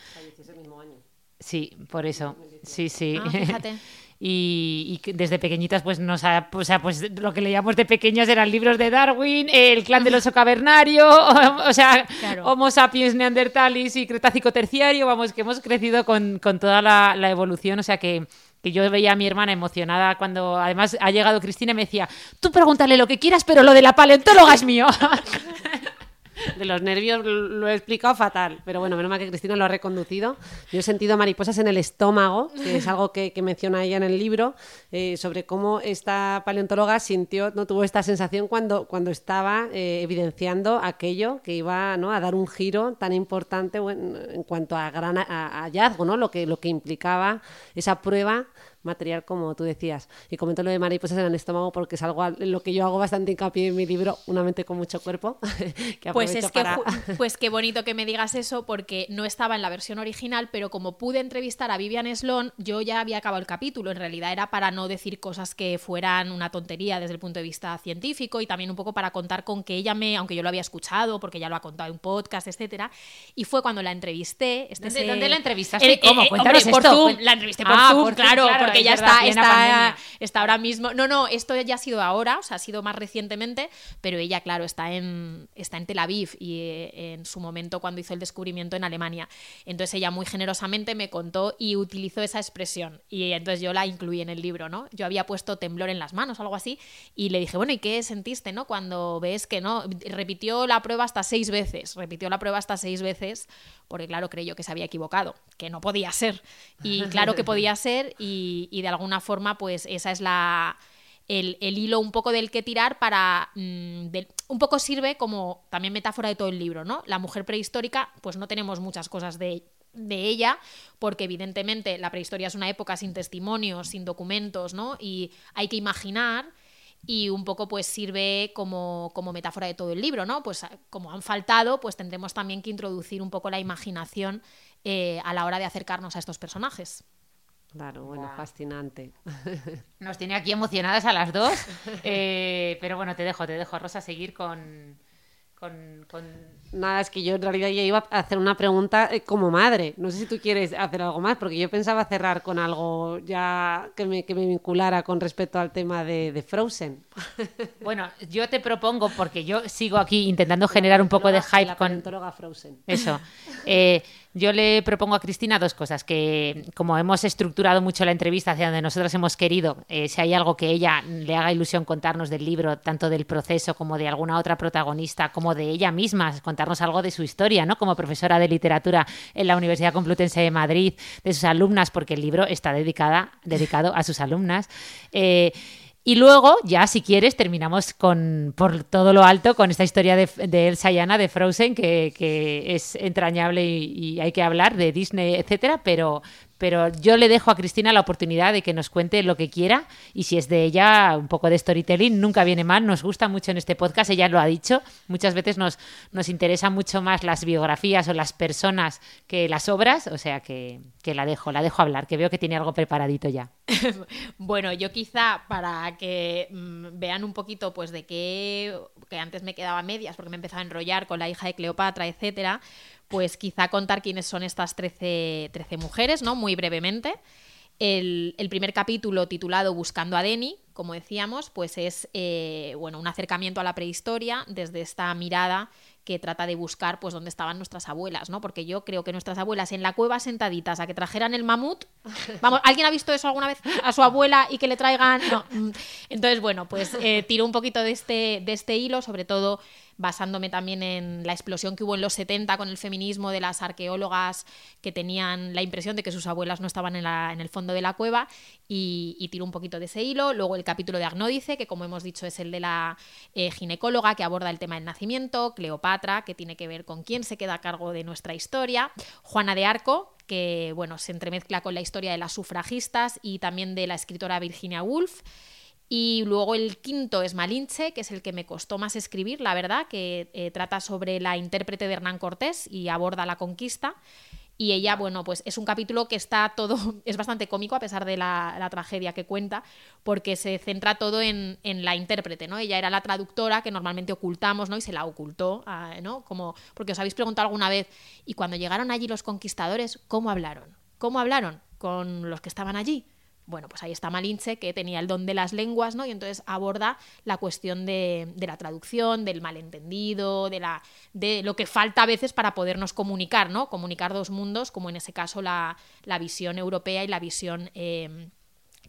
[SPEAKER 2] Sí, por eso. Sí, sí.
[SPEAKER 4] Ah, fíjate.
[SPEAKER 2] Y, desde pequeñitas, pues nos ha, o sea, pues lo que leíamos de pequeños eran libros de Darwin, el clan del oso cavernario, o, o sea,
[SPEAKER 4] Claro.
[SPEAKER 2] Homo sapiens neandertalis y Cretácico terciario, vamos, que hemos crecido con, con toda la, la evolución, o sea que, que yo veía a mi hermana emocionada cuando además ha llegado Cristina y me decía, tú pregúntale lo que quieras, pero lo de la paleontóloga es mío.
[SPEAKER 3] De los nervios lo he explicado fatal, pero bueno, menos mal que Cristina lo ha reconducido. Yo he sentido mariposas en el estómago, que es algo que, que menciona ella en el libro, eh, sobre cómo esta paleontóloga sintió, no tuvo esta sensación cuando, cuando estaba eh, evidenciando aquello que iba ¿no? a dar un giro tan importante en cuanto a gran a hallazgo, ¿no? lo, que, lo que implicaba esa prueba material como tú decías. Y comento lo de mariposas en el estómago porque es algo en lo que yo hago bastante hincapié en mi libro, Una mente con mucho cuerpo. que
[SPEAKER 4] Pues es que
[SPEAKER 3] para-
[SPEAKER 4] pues qué bonito que me digas eso porque no estaba en la versión original, pero como pude entrevistar a Vivian Sloan, yo ya había acabado el capítulo. En realidad era para no decir cosas que fueran una tontería desde el punto de vista científico y también un poco para contar con que ella me, aunque yo lo había escuchado, porque ya lo ha contado en un podcast, etcétera. Y fue cuando la entrevisté. Este
[SPEAKER 2] ¿Dónde-
[SPEAKER 4] se-
[SPEAKER 2] dónde la entrevistaste
[SPEAKER 4] Eh,
[SPEAKER 2] y cómo?
[SPEAKER 4] eh,
[SPEAKER 2] Cuéntanos
[SPEAKER 4] hombre, por. Zoom. La entrevisté por
[SPEAKER 2] Ah,
[SPEAKER 4] Zoom,
[SPEAKER 2] por
[SPEAKER 4] claro,
[SPEAKER 2] claro,
[SPEAKER 4] porque
[SPEAKER 2] es
[SPEAKER 4] ya
[SPEAKER 2] verdad,
[SPEAKER 4] está, está, ahora mismo. No, no, esto ya ha sido ahora, o sea, ha sido más recientemente, pero ella, claro, está en, está en Tel Aviv y eh, en su momento cuando hizo el descubrimiento en Alemania. Entonces ella muy generosamente me contó y utilizó esa expresión. Y entonces yo la incluí en el libro, ¿no? Yo había puesto temblor en las manos o algo así y le dije, bueno, ¿y qué sentiste, no? Cuando ves que no. Repitió la prueba hasta seis veces, repitió la prueba hasta seis veces porque claro, creyó que se había equivocado, que no podía ser. Y claro que podía ser y, y de alguna forma pues esa es la... El, el hilo un poco del que tirar para... mm, un poco sirve como también metáfora de todo el libro, ¿no? La mujer prehistórica, pues no tenemos muchas cosas de, de ella, porque evidentemente la prehistoria es una época sin testimonios, sin documentos, ¿no? Y hay que imaginar y un poco pues sirve como, como metáfora de todo el libro, ¿no? Pues como han faltado, pues tendremos también que introducir un poco la imaginación eh, a la hora de acercarnos a estos personajes.
[SPEAKER 3] Claro, bueno, fascinante.
[SPEAKER 2] Nos tiene aquí emocionadas a las dos. Eh, pero bueno, te dejo, te dejo, Rosa, seguir con. con, con-
[SPEAKER 3] Nada, es que yo en realidad ya iba a hacer una pregunta eh, como madre. No sé si tú quieres hacer algo más, porque yo pensaba cerrar con algo ya que me, que me vinculara con respecto al tema de, de Frozen.
[SPEAKER 2] Bueno, yo te propongo, porque yo sigo aquí intentando generar un poco de
[SPEAKER 3] La
[SPEAKER 2] hype con.
[SPEAKER 3] paleontóloga Frozen.
[SPEAKER 2] Eso. Eh, yo le propongo a Cristina dos cosas, que como hemos estructurado mucho la entrevista hacia donde nosotros hemos querido, eh, si hay algo que ella le haga ilusión contarnos del libro, tanto del proceso como de alguna otra protagonista, como de ella misma, contarnos algo de su historia, ¿no? Como profesora de literatura en la Universidad Complutense de Madrid, de sus alumnas, porque el libro está dedicada, dedicado a sus alumnas. Eh, y luego, ya si quieres, terminamos con por todo lo alto con esta historia de, de Elsa y Anna de Frozen, que, que es entrañable y, y hay que hablar de Disney, etcétera, pero, pero yo le dejo a Cristina la oportunidad de que nos cuente lo que quiera y si es de ella un poco de storytelling, nunca viene mal, nos gusta mucho en este podcast, ella lo ha dicho, muchas veces nos, nos interesan mucho más las biografías o las personas que las obras, o sea que, que la dejo, la dejo hablar, que veo que tiene algo preparadito ya.
[SPEAKER 4] Bueno, yo quizá para que mm, vean un poquito pues de qué, que antes me quedaba medias porque me empezaba a enrollar con la hija de Cleopatra, etcétera, pues quizá contar quiénes son estas 13, 13 mujeres, ¿no? Muy brevemente. El, el primer capítulo titulado Buscando a Deni, como decíamos, pues es eh, bueno, un acercamiento a la prehistoria desde esta mirada que trata de buscar pues dónde estaban nuestras abuelas, ¿no? Porque yo creo que nuestras abuelas en la cueva sentaditas a que trajeran el mamut. Vamos, ¿alguien ha visto eso alguna vez a su abuela y que le traigan? No. Mm. Entonces, bueno, pues eh, tiro un poquito de este, de este hilo, sobre todo basándome también en la explosión que hubo en los 70 con el feminismo de las arqueólogas que tenían la impresión de que sus abuelas no estaban en, la- en el fondo de la cueva y, y tiro un poquito de ese hilo. Luego el capítulo de Agnódice, que como hemos dicho es el de la eh, ginecóloga que aborda el tema del nacimiento, Cleopatra, que tiene que ver con quién se queda a cargo de nuestra historia, Juana de Arco, que bueno, se entremezcla con la historia de las sufragistas y también de la escritora Virginia Woolf. Y luego el quinto es Malinche, que es el que me costó más escribir, la verdad, que eh, trata sobre la intérprete de Hernán Cortés y aborda la conquista. Y ella, bueno, pues es un capítulo que está todo, es bastante cómico a pesar de la, la tragedia que cuenta, porque se centra todo en, en la intérprete, ¿no? Ella era la traductora que normalmente ocultamos, ¿no? Y se la ocultó, ¿no? Como, porque os habéis preguntado alguna vez, y cuando llegaron allí los conquistadores, ¿cómo hablaron? ¿Cómo hablaron con los que estaban allí? Bueno, pues ahí está Malinche, que tenía el don de las lenguas, ¿no? Y entonces aborda la cuestión de, de la traducción, del malentendido, de, la, de lo que falta a veces para podernos comunicar, ¿no? Comunicar dos mundos, como en ese caso la, la visión europea y la visión eh,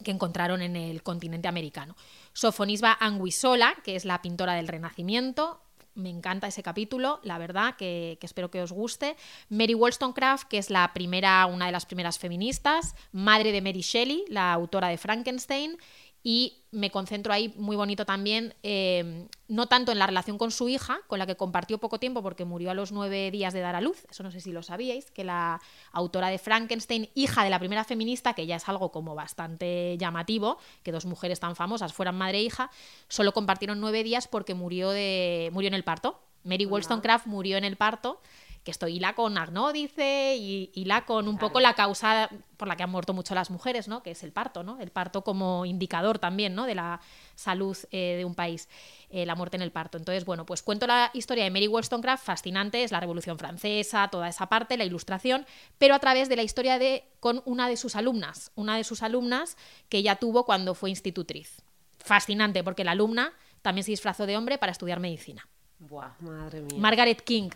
[SPEAKER 4] que encontraron en el continente americano. Sofonisba Anguissola, que es la pintora del Renacimiento, me encanta ese capítulo, la verdad, que, espero que os guste. Mary Wollstonecraft, que es la primera, una de las primeras feministas, madre de Mary Shelley, la autora de Frankenstein, y me concentro ahí muy bonito también, eh, no tanto en la relación con su hija, con la que compartió poco tiempo porque murió a los nueve días de dar a luz, eso no sé si lo sabíais, que la autora de Frankenstein, hija de la primera feminista, que ya es algo como bastante llamativo, que dos mujeres tan famosas fueran madre e hija, solo compartieron nueve días porque murió, de, murió en el parto. Mary Wollstonecraft murió en el parto que esto hila con Agnódice y hila con un claro. poco la causa por la que han muerto mucho las mujeres, ¿no? Que es el parto, ¿no? El parto como indicador también, ¿no? De la salud eh, de un país, eh, la muerte en el parto. Entonces, bueno, pues cuento la historia de Mary Wollstonecraft, fascinante, es la Revolución Francesa, toda esa parte, la ilustración, pero a través de la historia de con una de sus alumnas, una de sus alumnas que ella tuvo cuando fue institutriz. Fascinante, porque la alumna también se disfrazó de hombre para estudiar medicina.
[SPEAKER 3] Buah, madre mía.
[SPEAKER 4] Margaret King,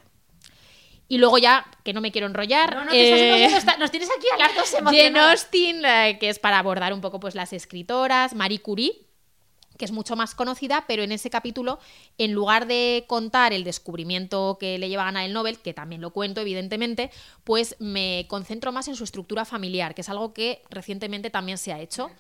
[SPEAKER 4] y luego ya, que no me quiero enrollar.
[SPEAKER 2] No, no, eh, nos tienes aquí a las dos
[SPEAKER 4] Jane Austen, eh, que es para abordar un poco pues las escritoras, Marie Curie, que es mucho más conocida, pero en ese capítulo, en lugar de contar el descubrimiento que le lleva a ganar el Nobel, que también lo cuento, evidentemente, pues me concentro más en su estructura familiar, que es algo que recientemente también se ha hecho.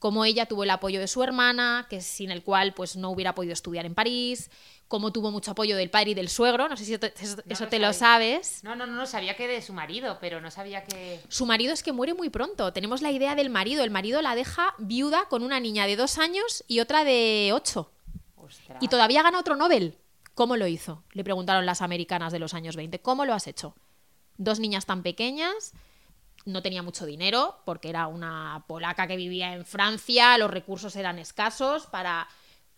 [SPEAKER 4] Como ella tuvo el apoyo de su hermana, que sin el cual pues no hubiera podido estudiar en París, como tuvo mucho apoyo del padre y del suegro, no sé si te, eso, no eso te lo sabes.
[SPEAKER 2] No, no, no, no, sabía que de su marido, pero no sabía que...
[SPEAKER 4] Su marido es que muere muy pronto, tenemos la idea del marido, el marido la deja viuda con una niña de dos años y otra de ocho. Ostras. Y todavía gana otro Nobel. ¿Cómo lo hizo? Le preguntaron las americanas de los años 20. ¿Cómo lo has hecho? Dos niñas tan pequeñas, no tenía mucho dinero, porque era una polaca que vivía en Francia, los recursos eran escasos para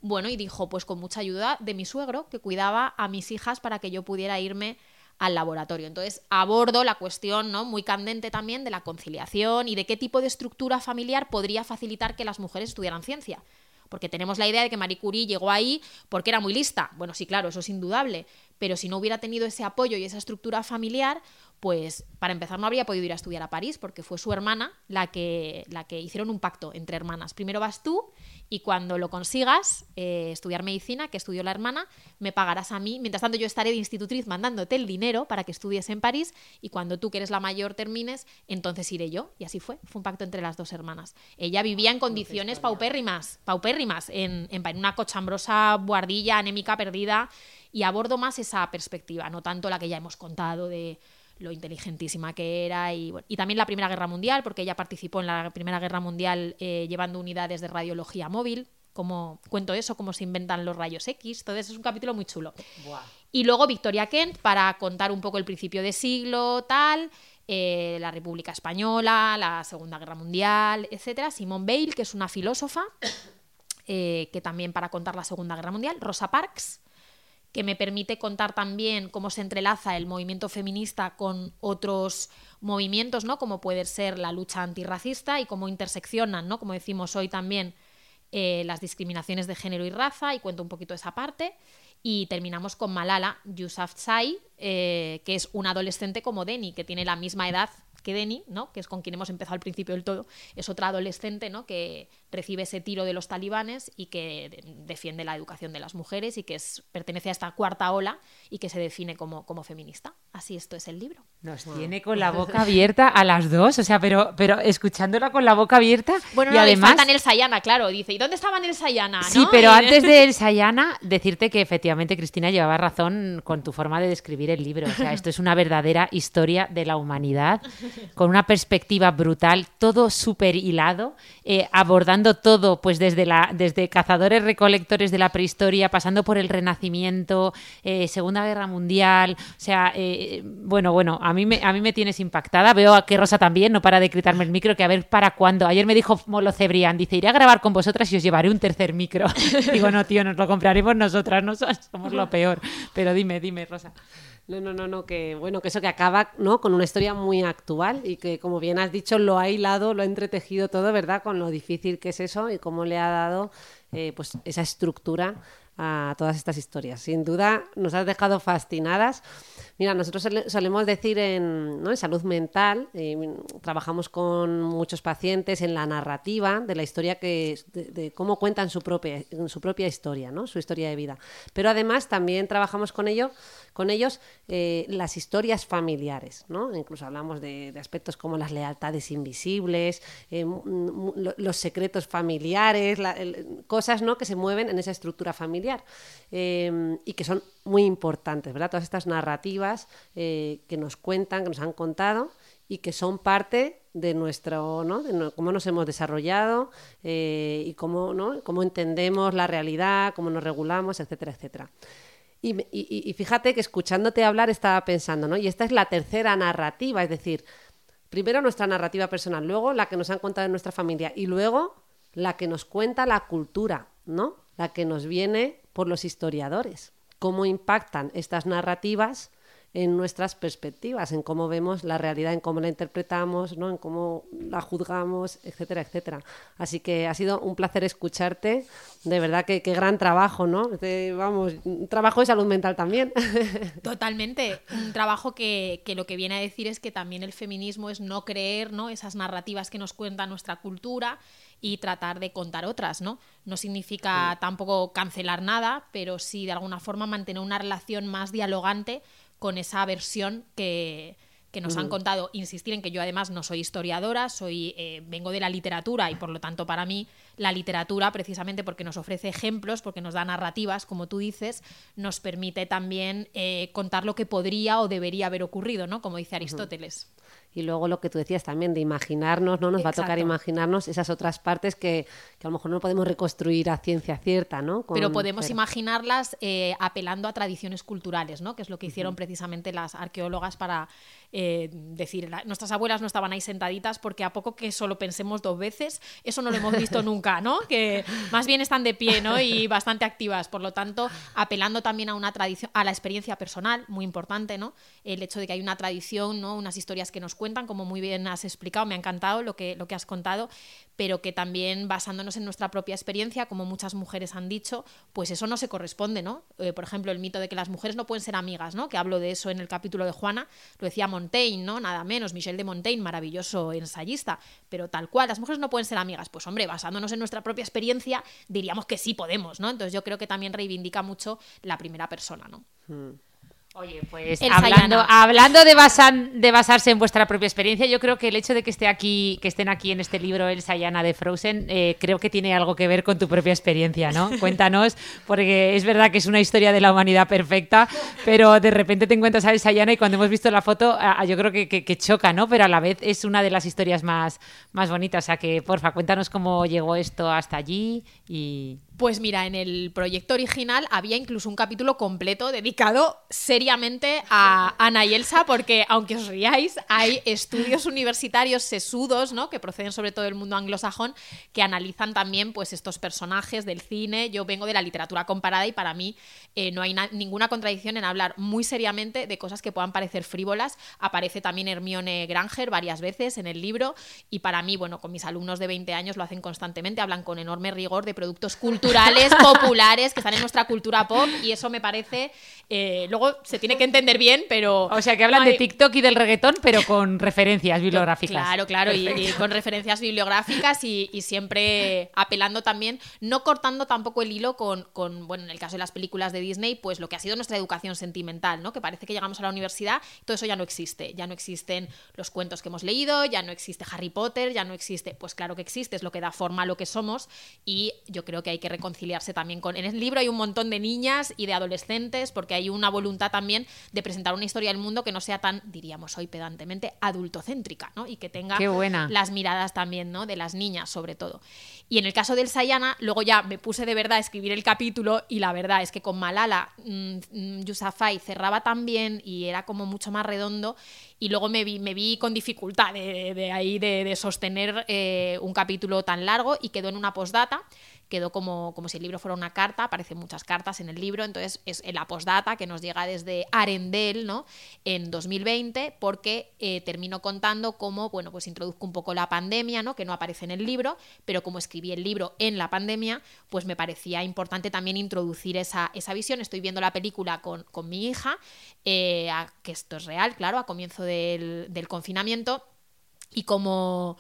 [SPEAKER 4] bueno, y dijo, pues con mucha ayuda de mi suegro, que cuidaba a mis hijas para que yo pudiera irme al laboratorio. Entonces, abordo la cuestión, ¿no? Muy candente también de la conciliación y de qué tipo de estructura familiar podría facilitar que las mujeres estudiaran ciencia. Porque tenemos la idea de que Marie Curie llegó ahí porque era muy lista. Bueno, sí, claro, eso es indudable. Pero si no hubiera tenido ese apoyo y esa estructura familiar, pues para empezar no habría podido ir a estudiar a París porque fue su hermana la que, la que hicieron un pacto entre hermanas. Primero vas tú y cuando lo consigas, eh, estudiar medicina, que estudió la hermana, me pagarás a mí. Mientras tanto yo estaré de institutriz mandándote el dinero para que estudies en París y cuando tú, que eres la mayor, termines, entonces iré yo. Y así fue, fue un pacto entre las dos hermanas. Ella vivía en condiciones paupérrimas, paupérrimas, en, en, en una cochambrosa buhardilla, anémica, perdida, y abordo más esa perspectiva, no tanto la que ya hemos contado de lo inteligentísima que era y, bueno, y también la Primera Guerra Mundial, porque ella participó en la Primera Guerra Mundial eh, llevando unidades de radiología móvil, como cuento eso, cómo se inventan los rayos X, entonces es un capítulo muy chulo.
[SPEAKER 2] Buah.
[SPEAKER 4] Y luego Victoria Kent para contar un poco el principio de siglo, tal, eh, la República Española, la Segunda Guerra Mundial, etcétera. Simone Bale, que es una filósofa, eh, que también para contar la Segunda Guerra Mundial. Rosa Parks, que me permite contar también cómo se entrelaza el movimiento feminista con otros movimientos, ¿no? Como puede ser la lucha antirracista y cómo interseccionan, ¿no? Como decimos hoy también, eh, las discriminaciones de género y raza, y cuento un poquito esa parte. Y terminamos con Malala Yousafzai, eh, que es una adolescente como Deni, que tiene la misma edad que Deni, ¿no? que es con quien hemos empezado al principio del todo, es otra adolescente ¿no? que recibe ese tiro de los talibanes y que defiende la educación de las mujeres y que es, pertenece a esta cuarta ola y que se define como, como feminista. Así esto es el libro.
[SPEAKER 2] Nos tiene con la boca abierta a las dos, o sea, pero, pero escuchándola con la boca abierta.
[SPEAKER 4] Bueno,
[SPEAKER 2] y además.
[SPEAKER 4] falta el Sayana, claro. Dice, ¿y dónde estaba el Sayana?
[SPEAKER 2] Sí, pero antes de El Sayana, decirte que efectivamente Cristina llevaba razón con tu forma de describir el libro. O sea, esto es una verdadera historia de la humanidad, con una perspectiva brutal, todo súper hilado, eh, abordando todo, pues desde, la, desde cazadores recolectores de la prehistoria, pasando por el Renacimiento, eh, Segunda Guerra Mundial. O sea, eh, bueno, bueno, a mí, me, a mí me tienes impactada. Veo a que Rosa también no para de gritarme el micro, que a ver para cuándo. Ayer me dijo Molo Cebrián, dice, iré a grabar con vosotras y os llevaré un tercer micro. Digo, no, tío, nos lo compraremos nosotras, no somos lo peor. Pero dime, dime, Rosa.
[SPEAKER 3] No, no, no, no, que bueno, que eso que acaba ¿no? con una historia muy actual y que, como bien has dicho, lo ha hilado, lo ha entretejido todo, ¿verdad? Con lo difícil que es eso y cómo le ha dado eh, pues esa estructura a todas estas historias. Sin duda nos has dejado fascinadas. Mira, nosotros solemos decir en, salud mental, eh, trabajamos con muchos pacientes en la narrativa de la historia que de, cómo cuentan su propia, su propia historia, ¿no? su historia de vida. Pero además también trabajamos con ello con ellos eh, las historias familiares, ¿no? Incluso hablamos de, aspectos como las lealtades invisibles, eh, los secretos familiares, cosas ¿no? que se mueven en esa estructura familiar em, y que son muy importantes, ¿verdad? Todas estas narrativas eh, que nos cuentan, que nos han contado y que son parte de nuestro, ¿no? De cómo nos hemos desarrollado y cómo, ¿no? cómo entendemos la realidad, cómo nos regulamos, etcétera, etcétera. Y, fíjate que escuchándote hablar estaba pensando, ¿no? Y esta es la tercera narrativa, es decir, primero nuestra narrativa personal, luego la que nos han contado en nuestra familia y luego la que nos cuenta la cultura, ¿no? La que nos viene por los historiadores. Cómo impactan estas narrativas en nuestras perspectivas, en cómo vemos la realidad, en cómo la interpretamos, ¿no? en cómo la juzgamos, etcétera, etcétera. Así que ha sido un placer escucharte, de verdad que qué gran trabajo, ¿no? vamos, un trabajo de salud mental también.
[SPEAKER 4] Totalmente, un trabajo que, que, lo que viene a decir es que también el feminismo es no creer ¿no? esas narrativas que nos cuenta nuestra cultura y tratar de contar otras, ¿no? No significa tampoco cancelar nada, pero sí de alguna forma mantener una relación más dialogante con esa versión que, nos han contado. Insistir en que yo además no soy historiadora, soy eh, vengo de la literatura y por lo tanto para mí la literatura, precisamente porque nos ofrece ejemplos, porque nos da narrativas, como tú dices, nos permite también eh, contar lo que podría o debería haber ocurrido, ¿no? Como dice Aristóteles
[SPEAKER 3] y luego lo que tú decías también de imaginarnos, ¿no? Nos va a tocar imaginarnos esas otras partes que, a lo mejor no podemos reconstruir a ciencia cierta, ¿no?
[SPEAKER 4] pero podemos imaginarlas eh, apelando a tradiciones culturales, ¿no? Que es lo que hicieron precisamente las arqueólogas para eh, decir, nuestras abuelas no estaban ahí sentaditas porque a poco que solo pensemos dos veces, eso no lo hemos visto nunca, ¿no? Que más bien están de pie, ¿no? Y bastante activas. Por lo tanto, apelando también a una tradición, a la experiencia personal, muy importante, ¿no? El hecho de que hay una tradición, ¿no? Unas historias que nos cuentan, como muy bien has explicado, me ha encantado lo que, lo que has contado, pero que también basándonos en nuestra propia experiencia, como muchas mujeres han dicho, pues eso no se corresponde, ¿no? Eh, por ejemplo, el mito de que las mujeres no pueden ser amigas, ¿no? Que hablo de eso en el capítulo de Juana, lo decía Montaigne, ¿no? Nada menos, Michel de Montaigne, maravilloso ensayista, pero tal cual, las mujeres no pueden ser amigas. Pues hombre, basándonos en nuestra propia experiencia, diríamos que sí podemos, ¿no? Entonces yo creo que también reivindica mucho la primera persona, ¿no?
[SPEAKER 2] Hmm. Oye, pues hablando, hablando de, de basarse en vuestra propia experiencia, yo creo que el hecho de que esté aquí, que estén aquí en este libro El Sayana de Frozen, eh, creo que tiene algo que ver con tu propia experiencia, ¿no? Cuéntanos, porque es verdad que es una historia de la humanidad perfecta, pero de repente te encuentras a El Sayana y cuando hemos visto la foto, yo creo que, que, choca, ¿no? Pero a la vez es una de las historias más, más bonitas. O sea que, porfa, cuéntanos cómo llegó esto hasta allí y
[SPEAKER 4] pues mira, en el proyecto original había incluso un capítulo completo dedicado seriamente a Ana y Elsa, porque aunque os riáis, hay estudios universitarios sesudos, ¿no? Que proceden sobre todo del mundo anglosajón, que analizan también pues estos personajes del cine. Yo vengo de la literatura comparada y para mí eh, no hay ninguna contradicción en hablar muy seriamente de cosas que puedan parecer frívolas. Aparece también Hermione Granger varias veces en el libro y para mí, bueno, con mis alumnos de 20 años lo hacen constantemente, hablan con enorme rigor de productos culturales culturales, populares, que están en nuestra cultura pop, y eso me parece. eh, luego se tiene que entender bien, pero.
[SPEAKER 2] O sea, que hablan
[SPEAKER 4] no
[SPEAKER 2] de TikTok y del reggaetón, pero con referencias bibliográficas.
[SPEAKER 4] Claro, claro, y, y con referencias bibliográficas y, y siempre apelando también, no cortando tampoco el hilo con, con, bueno, en el caso de las películas de Disney, pues lo que ha sido nuestra educación sentimental, ¿no? Que parece que llegamos a la universidad todo eso ya no existe. Ya no existen los cuentos que hemos leído, ya no existe Harry Potter, ya no existe. Pues claro que existe, es lo que da forma a lo que somos y yo creo que hay que reconciliarse también con. En el libro hay un montón de niñas y de adolescentes, porque hay una voluntad también de presentar una historia del mundo que no sea tan, diríamos hoy pedantemente, adultocéntrica, ¿no? Y que tenga
[SPEAKER 2] buena.
[SPEAKER 4] las miradas también, ¿no? De las niñas, sobre todo. Y en el caso del Sayana, luego ya me puse de verdad a escribir el capítulo y la verdad es que con Malala mm, Yousafzai cerraba tan bien y era como mucho más redondo y luego me vi, me vi con dificultad de, de ahí de, de sostener eh, un capítulo tan largo y quedó en una postdata quedó como, como si el libro fuera una carta, aparecen muchas cartas en el libro, entonces es la postdata que nos llega desde Arendel, ¿no? En 2020, porque eh, termino contando cómo, bueno, pues introduzco un poco la pandemia, ¿no? Que no aparece en el libro, pero como escribí el libro en la pandemia, pues me parecía importante también introducir esa, esa visión. Estoy viendo la película con, con mi hija, eh, que esto es real, claro, a comienzo del confinamiento, y como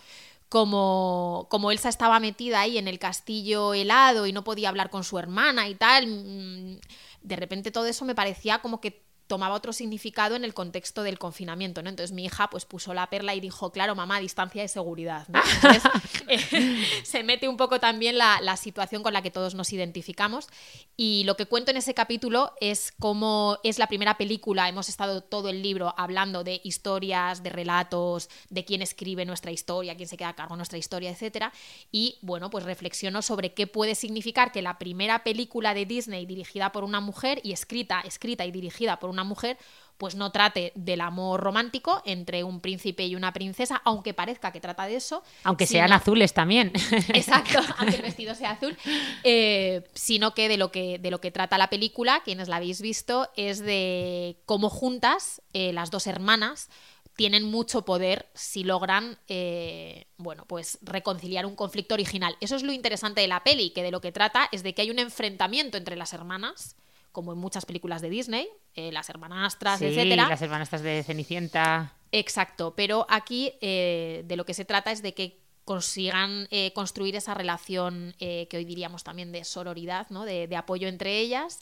[SPEAKER 4] como, como Elsa estaba metida ahí en el castillo helado y no podía hablar con su hermana y tal, mm, de repente todo eso me parecía como que tomaba otro significado en el contexto del confinamiento, ¿no? Entonces mi hija pues puso la perla y dijo, claro, mamá, distancia de seguridad, ¿no? Entonces eh, se mete un poco también la, la situación con la que todos nos identificamos y lo que cuento en ese capítulo es cómo es la primera película, hemos estado todo el libro hablando de historias, de relatos, de quién escribe nuestra historia, quién se queda a cargo de nuestra historia, etcétera, y bueno, pues reflexiono sobre qué puede significar que la primera película de Disney dirigida por una mujer y escrita, escrita y dirigida por una mujer pues no trate del amor romántico entre un príncipe y una princesa, aunque parezca que trata de eso.
[SPEAKER 2] Aunque
[SPEAKER 4] sino-
[SPEAKER 2] sean azules también.
[SPEAKER 4] Exacto, aunque el vestido sea azul. eh, sino que de lo que de lo que trata la película, quienes la habéis visto, es de cómo juntas eh, las dos hermanas tienen mucho poder si logran eh, bueno pues reconciliar un conflicto original. Eso es lo interesante de la peli, que de lo que trata es de que hay un enfrentamiento entre las hermanas, como en muchas películas de Disney, eh, las hermanastras,
[SPEAKER 2] Sí,
[SPEAKER 4] etcétera.
[SPEAKER 2] las hermanastras de Cenicienta.
[SPEAKER 4] Exacto, pero aquí eh, de lo que se trata es de que consigan eh, construir esa relación que hoy diríamos también de sororidad, ¿no? de, de apoyo entre ellas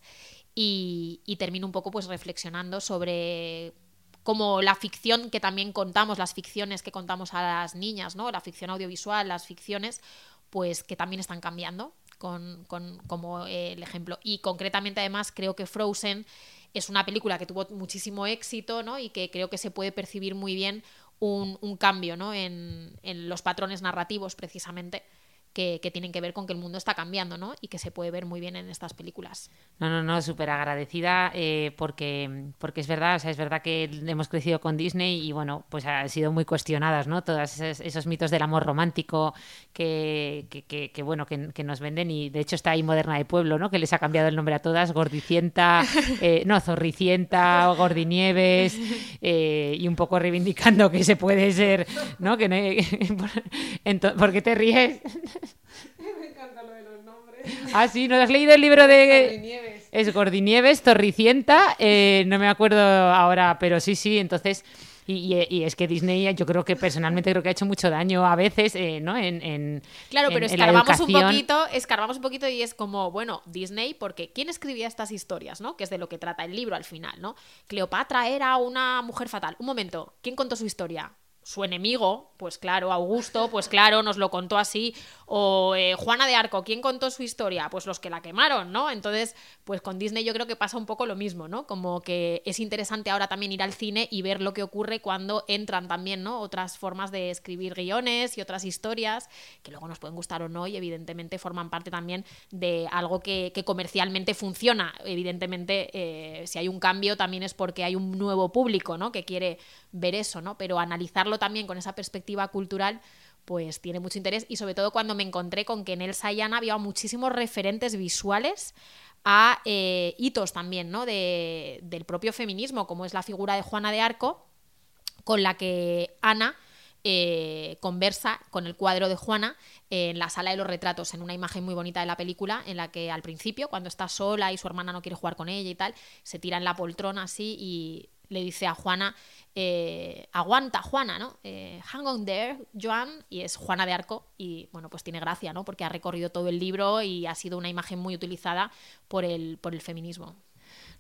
[SPEAKER 4] y, y termino un poco pues reflexionando sobre cómo la ficción que también contamos, las ficciones que contamos a las niñas, ¿no? la ficción audiovisual, las ficciones, pues que también están cambiando con, con- como eh, el ejemplo. Y concretamente además creo que Frozen es una película que tuvo muchísimo éxito ¿no? y que creo que se puede percibir muy bien un, un cambio ¿no? en, en los patrones narrativos precisamente que, que tienen que ver con que el mundo está cambiando ¿no? y que se puede ver muy bien en estas películas.
[SPEAKER 2] No, no, no, súper agradecida eh, porque, porque es verdad, o sea, es verdad que hemos crecido con Disney y bueno, pues han sido muy cuestionadas, ¿no? Todos esos, esos mitos del amor romántico que, que, bueno, que, nos venden y de hecho está ahí Moderna de Pueblo, ¿no? Que les ha cambiado el nombre a todas, Gordicienta, eh, no, Zorricienta, Gordinieves eh, y un poco reivindicando que se puede ser, ¿no? Que no hay- ¿Por qué te ríes? Ah, sí, ¿no has leído el libro de... Es Gordinieves, Torricienta, eh, no me acuerdo ahora, pero sí, sí, entonces... Y, y- y es que Disney yo creo que personalmente creo que ha hecho mucho daño a veces, eh, ¿no? En, en-
[SPEAKER 4] Claro,
[SPEAKER 2] en-
[SPEAKER 4] pero
[SPEAKER 2] en la
[SPEAKER 4] escarbamos un poquito, escarbamos un poquito y es como, bueno, Disney, porque ¿quién escribía estas historias, no? Que es de lo que trata el libro al final, ¿no? Cleopatra era una mujer fatal. Un momento, ¿quién contó su historia? Su enemigo, pues claro, Augusto, pues claro, nos lo contó así. O eh, Juana de Arco, ¿quién contó su historia? Pues los que la quemaron, ¿no? Entonces, pues con Disney yo creo que pasa un poco lo mismo, ¿no? Como que es interesante ahora también ir al cine y ver lo que ocurre cuando entran también, ¿no? Otras formas de escribir guiones y otras historias que luego nos pueden gustar o no y evidentemente forman parte también de algo que, comercialmente funciona. Evidentemente, eh, si hay un cambio también es porque hay un nuevo público, ¿no? Que quiere ver eso, ¿no? Pero analizarlo también con esa perspectiva cultural pues tiene mucho interés y sobre todo cuando me encontré con que en el Sayana había muchísimos referentes visuales a eh, hitos también, ¿no? De, del propio feminismo, como es la figura de Juana de Arco, con la que Ana eh, conversa con el cuadro de Juana en la sala de los retratos, en una imagen muy bonita de la película, en la que al principio, cuando está sola y su hermana no quiere jugar con ella y tal, se tira en la poltrona así y le dice a Juana, eh, aguanta Juana, ¿no? Eh, hang on there, Joan, y es Juana de Arco, y bueno, pues tiene gracia, ¿no? Porque ha recorrido todo el libro y ha sido una imagen muy utilizada por el, por el feminismo.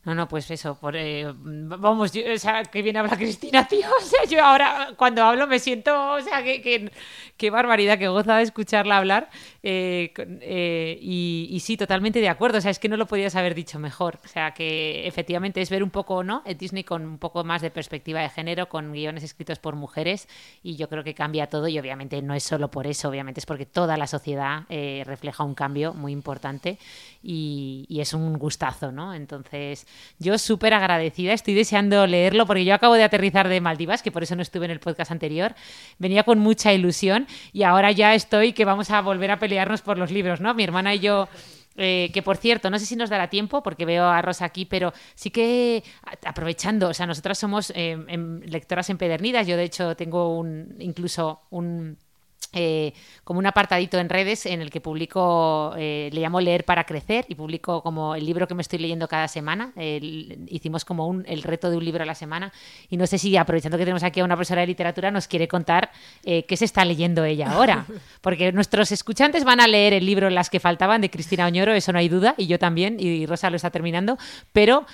[SPEAKER 2] No, no, pues eso, por, eh, vamos, o sea, que bien habla Cristina, tío. O sea, yo ahora cuando hablo me siento, o sea, que, qué barbaridad, que goza de escucharla hablar. Eh, eh, y, sí, totalmente de acuerdo. O sea, es que no lo podías haber dicho mejor. O sea, que efectivamente es ver un poco, ¿no? Disney con un poco más de perspectiva de género, con guiones escritos por mujeres. Y yo creo que cambia todo. Y obviamente no es solo por eso, obviamente es porque toda la sociedad refleja un cambio muy importante. Y es un gustazo, ¿no? Entonces yo súper agradecida, estoy deseando leerlo porque yo acabo de aterrizar de Maldivas, que por eso no estuve en el podcast anterior. Venía con mucha ilusión y ahora ya estoy que vamos a volver a pelearnos por los libros, ¿no? Mi hermana y yo... Eh, que por cierto, no sé si nos dará tiempo porque veo a Rosa aquí, pero sí que aprovechando, o sea, nosotras somos eh, lectoras empedernidas, yo de hecho tengo un, incluso un eh, como un apartadito en redes en el que publico, eh, le llamo Leer para Crecer y publico como el libro que me estoy leyendo cada semana. hicimos como un, el reto de un libro a la semana y no sé si aprovechando que tenemos aquí a una profesora de literatura nos quiere contar eh, qué se está leyendo ella ahora. Porque nuestros escuchantes van a leer el libro Las que faltaban de Cristina Oñoro, eso no hay duda, y yo también, y Rosa lo está terminando. Pero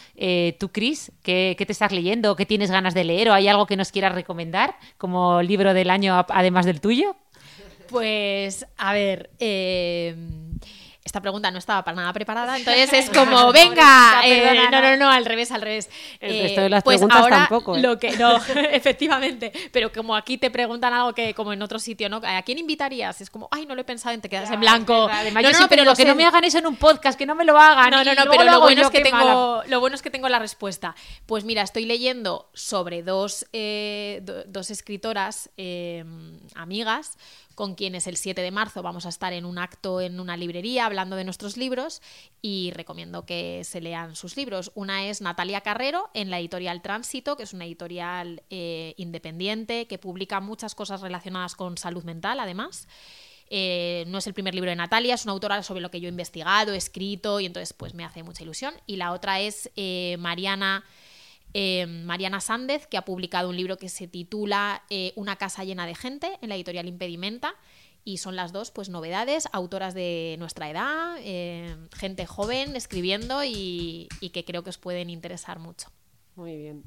[SPEAKER 2] tú, Cris, ¿qué, ¿qué te estás leyendo? ¿Qué tienes ganas de leer? ¿O hay algo que nos quieras recomendar como libro del año además del tuyo?
[SPEAKER 4] Pues, a ver, eh, esta pregunta no estaba para nada preparada, entonces es como, venga, eh, no, no, no, al revés, al revés.
[SPEAKER 3] El resto de las pues preguntas ahora tampoco. ¿eh?
[SPEAKER 4] Lo que, no, efectivamente, pero como aquí te preguntan algo que como en otro sitio, ¿no? ¿A quién invitarías? Es como, ay, no lo he pensado te quedas en blanco.
[SPEAKER 2] no, no, pero lo que no me hagan eso en un podcast, que no me lo hagan.
[SPEAKER 4] No, no, no, pero lo, bueno es que tengo, lo bueno es que tengo la respuesta. Pues mira, estoy leyendo sobre dos, dos escritoras amigas con quienes el 7 de marzo vamos a estar en un acto en una librería hablando de nuestros libros y recomiendo que se lean sus libros. Una es Natalia Carrero en la editorial Tránsito, que es una editorial eh, independiente que publica muchas cosas relacionadas con salud mental, además. Eh, no es el primer libro de Natalia, es una autora sobre lo que yo he investigado, he escrito y entonces pues me hace mucha ilusión. Y la otra es eh, Mariana Em, Mariana Sández, que ha publicado un libro que se titula eh, Una casa llena de gente en la editorial Impedimenta. Y son las dos, pues, novedades, autoras de nuestra edad, em, gente joven escribiendo y, que creo que os pueden interesar mucho.
[SPEAKER 3] Muy bien.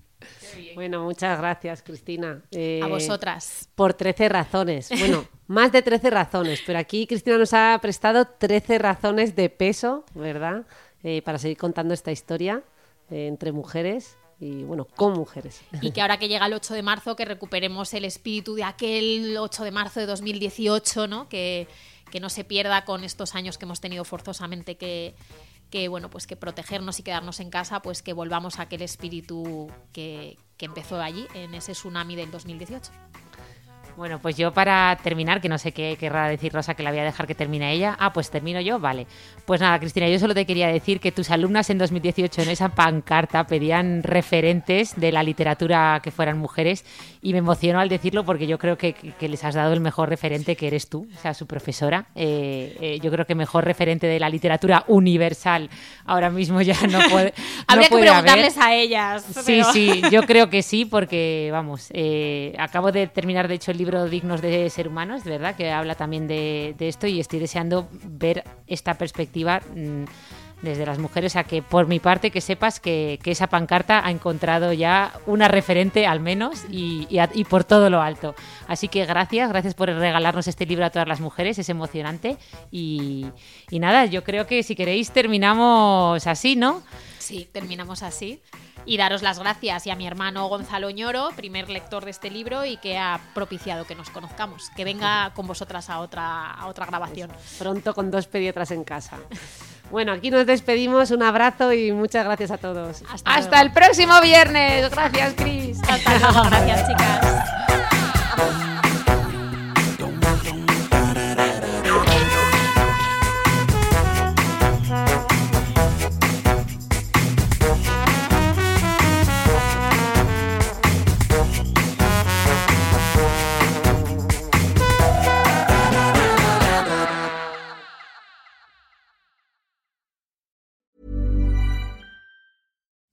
[SPEAKER 3] Bueno, muchas gracias, Cristina.
[SPEAKER 4] a vosotras.
[SPEAKER 3] Por 13 razones. Bueno, más de 13 razones, pero aquí Cristina nos ha prestado 13 razones de peso, ¿verdad? Eh, para seguir contando esta historia eh, entre mujeres y bueno, con mujeres.
[SPEAKER 4] Y que ahora que llega el 8 de marzo, que recuperemos el espíritu de aquel 8 de marzo de 2018, ¿no? Que, que no se pierda con estos años que hemos tenido forzosamente que, que, bueno, pues que protegernos y quedarnos en casa, pues que volvamos a aquel espíritu que, que empezó allí, en ese tsunami del 2018.
[SPEAKER 2] Bueno, pues yo para terminar, que no sé qué querrá decir Rosa, que la voy a dejar que termine ella. Ah, pues termino yo, vale. Pues nada, Cristina, yo solo te quería decir que tus alumnas en 2018 en esa pancarta pedían referentes de la literatura que fueran mujeres y me emociono al decirlo porque yo creo que, les has dado el mejor referente que eres tú, o sea, su profesora. Eh, eh, yo creo que mejor referente de la literatura universal ahora mismo ya no puede.
[SPEAKER 4] Habría que preguntarles a ellas.
[SPEAKER 2] Sí, sí, yo creo que sí, porque vamos, eh, acabo de terminar de hecho el libro Dignos de Ser Humanos, de verdad, que habla también de, esto y estoy deseando ver esta perspectiva mm, desde las mujeres, a que por mi parte que sepas que, esa pancarta ha encontrado ya una referente al menos y, por todo lo alto. Así que gracias, gracias por regalarnos este libro a todas las mujeres, es emocionante y nada, yo creo que si queréis terminamos así, ¿no?
[SPEAKER 4] Sí, terminamos así y daros las gracias y a mi hermano Gonzalo Ñoro, primer lector de este libro y que ha propiciado que nos conozcamos. Que venga con vosotras a otra, a otra grabación.
[SPEAKER 3] pronto con dos pediatras en casa. Bueno, aquí nos despedimos, un abrazo y muchas gracias a todos.
[SPEAKER 2] Hasta, el próximo viernes. Gracias, Cris.
[SPEAKER 4] Hasta luego, gracias, chicas.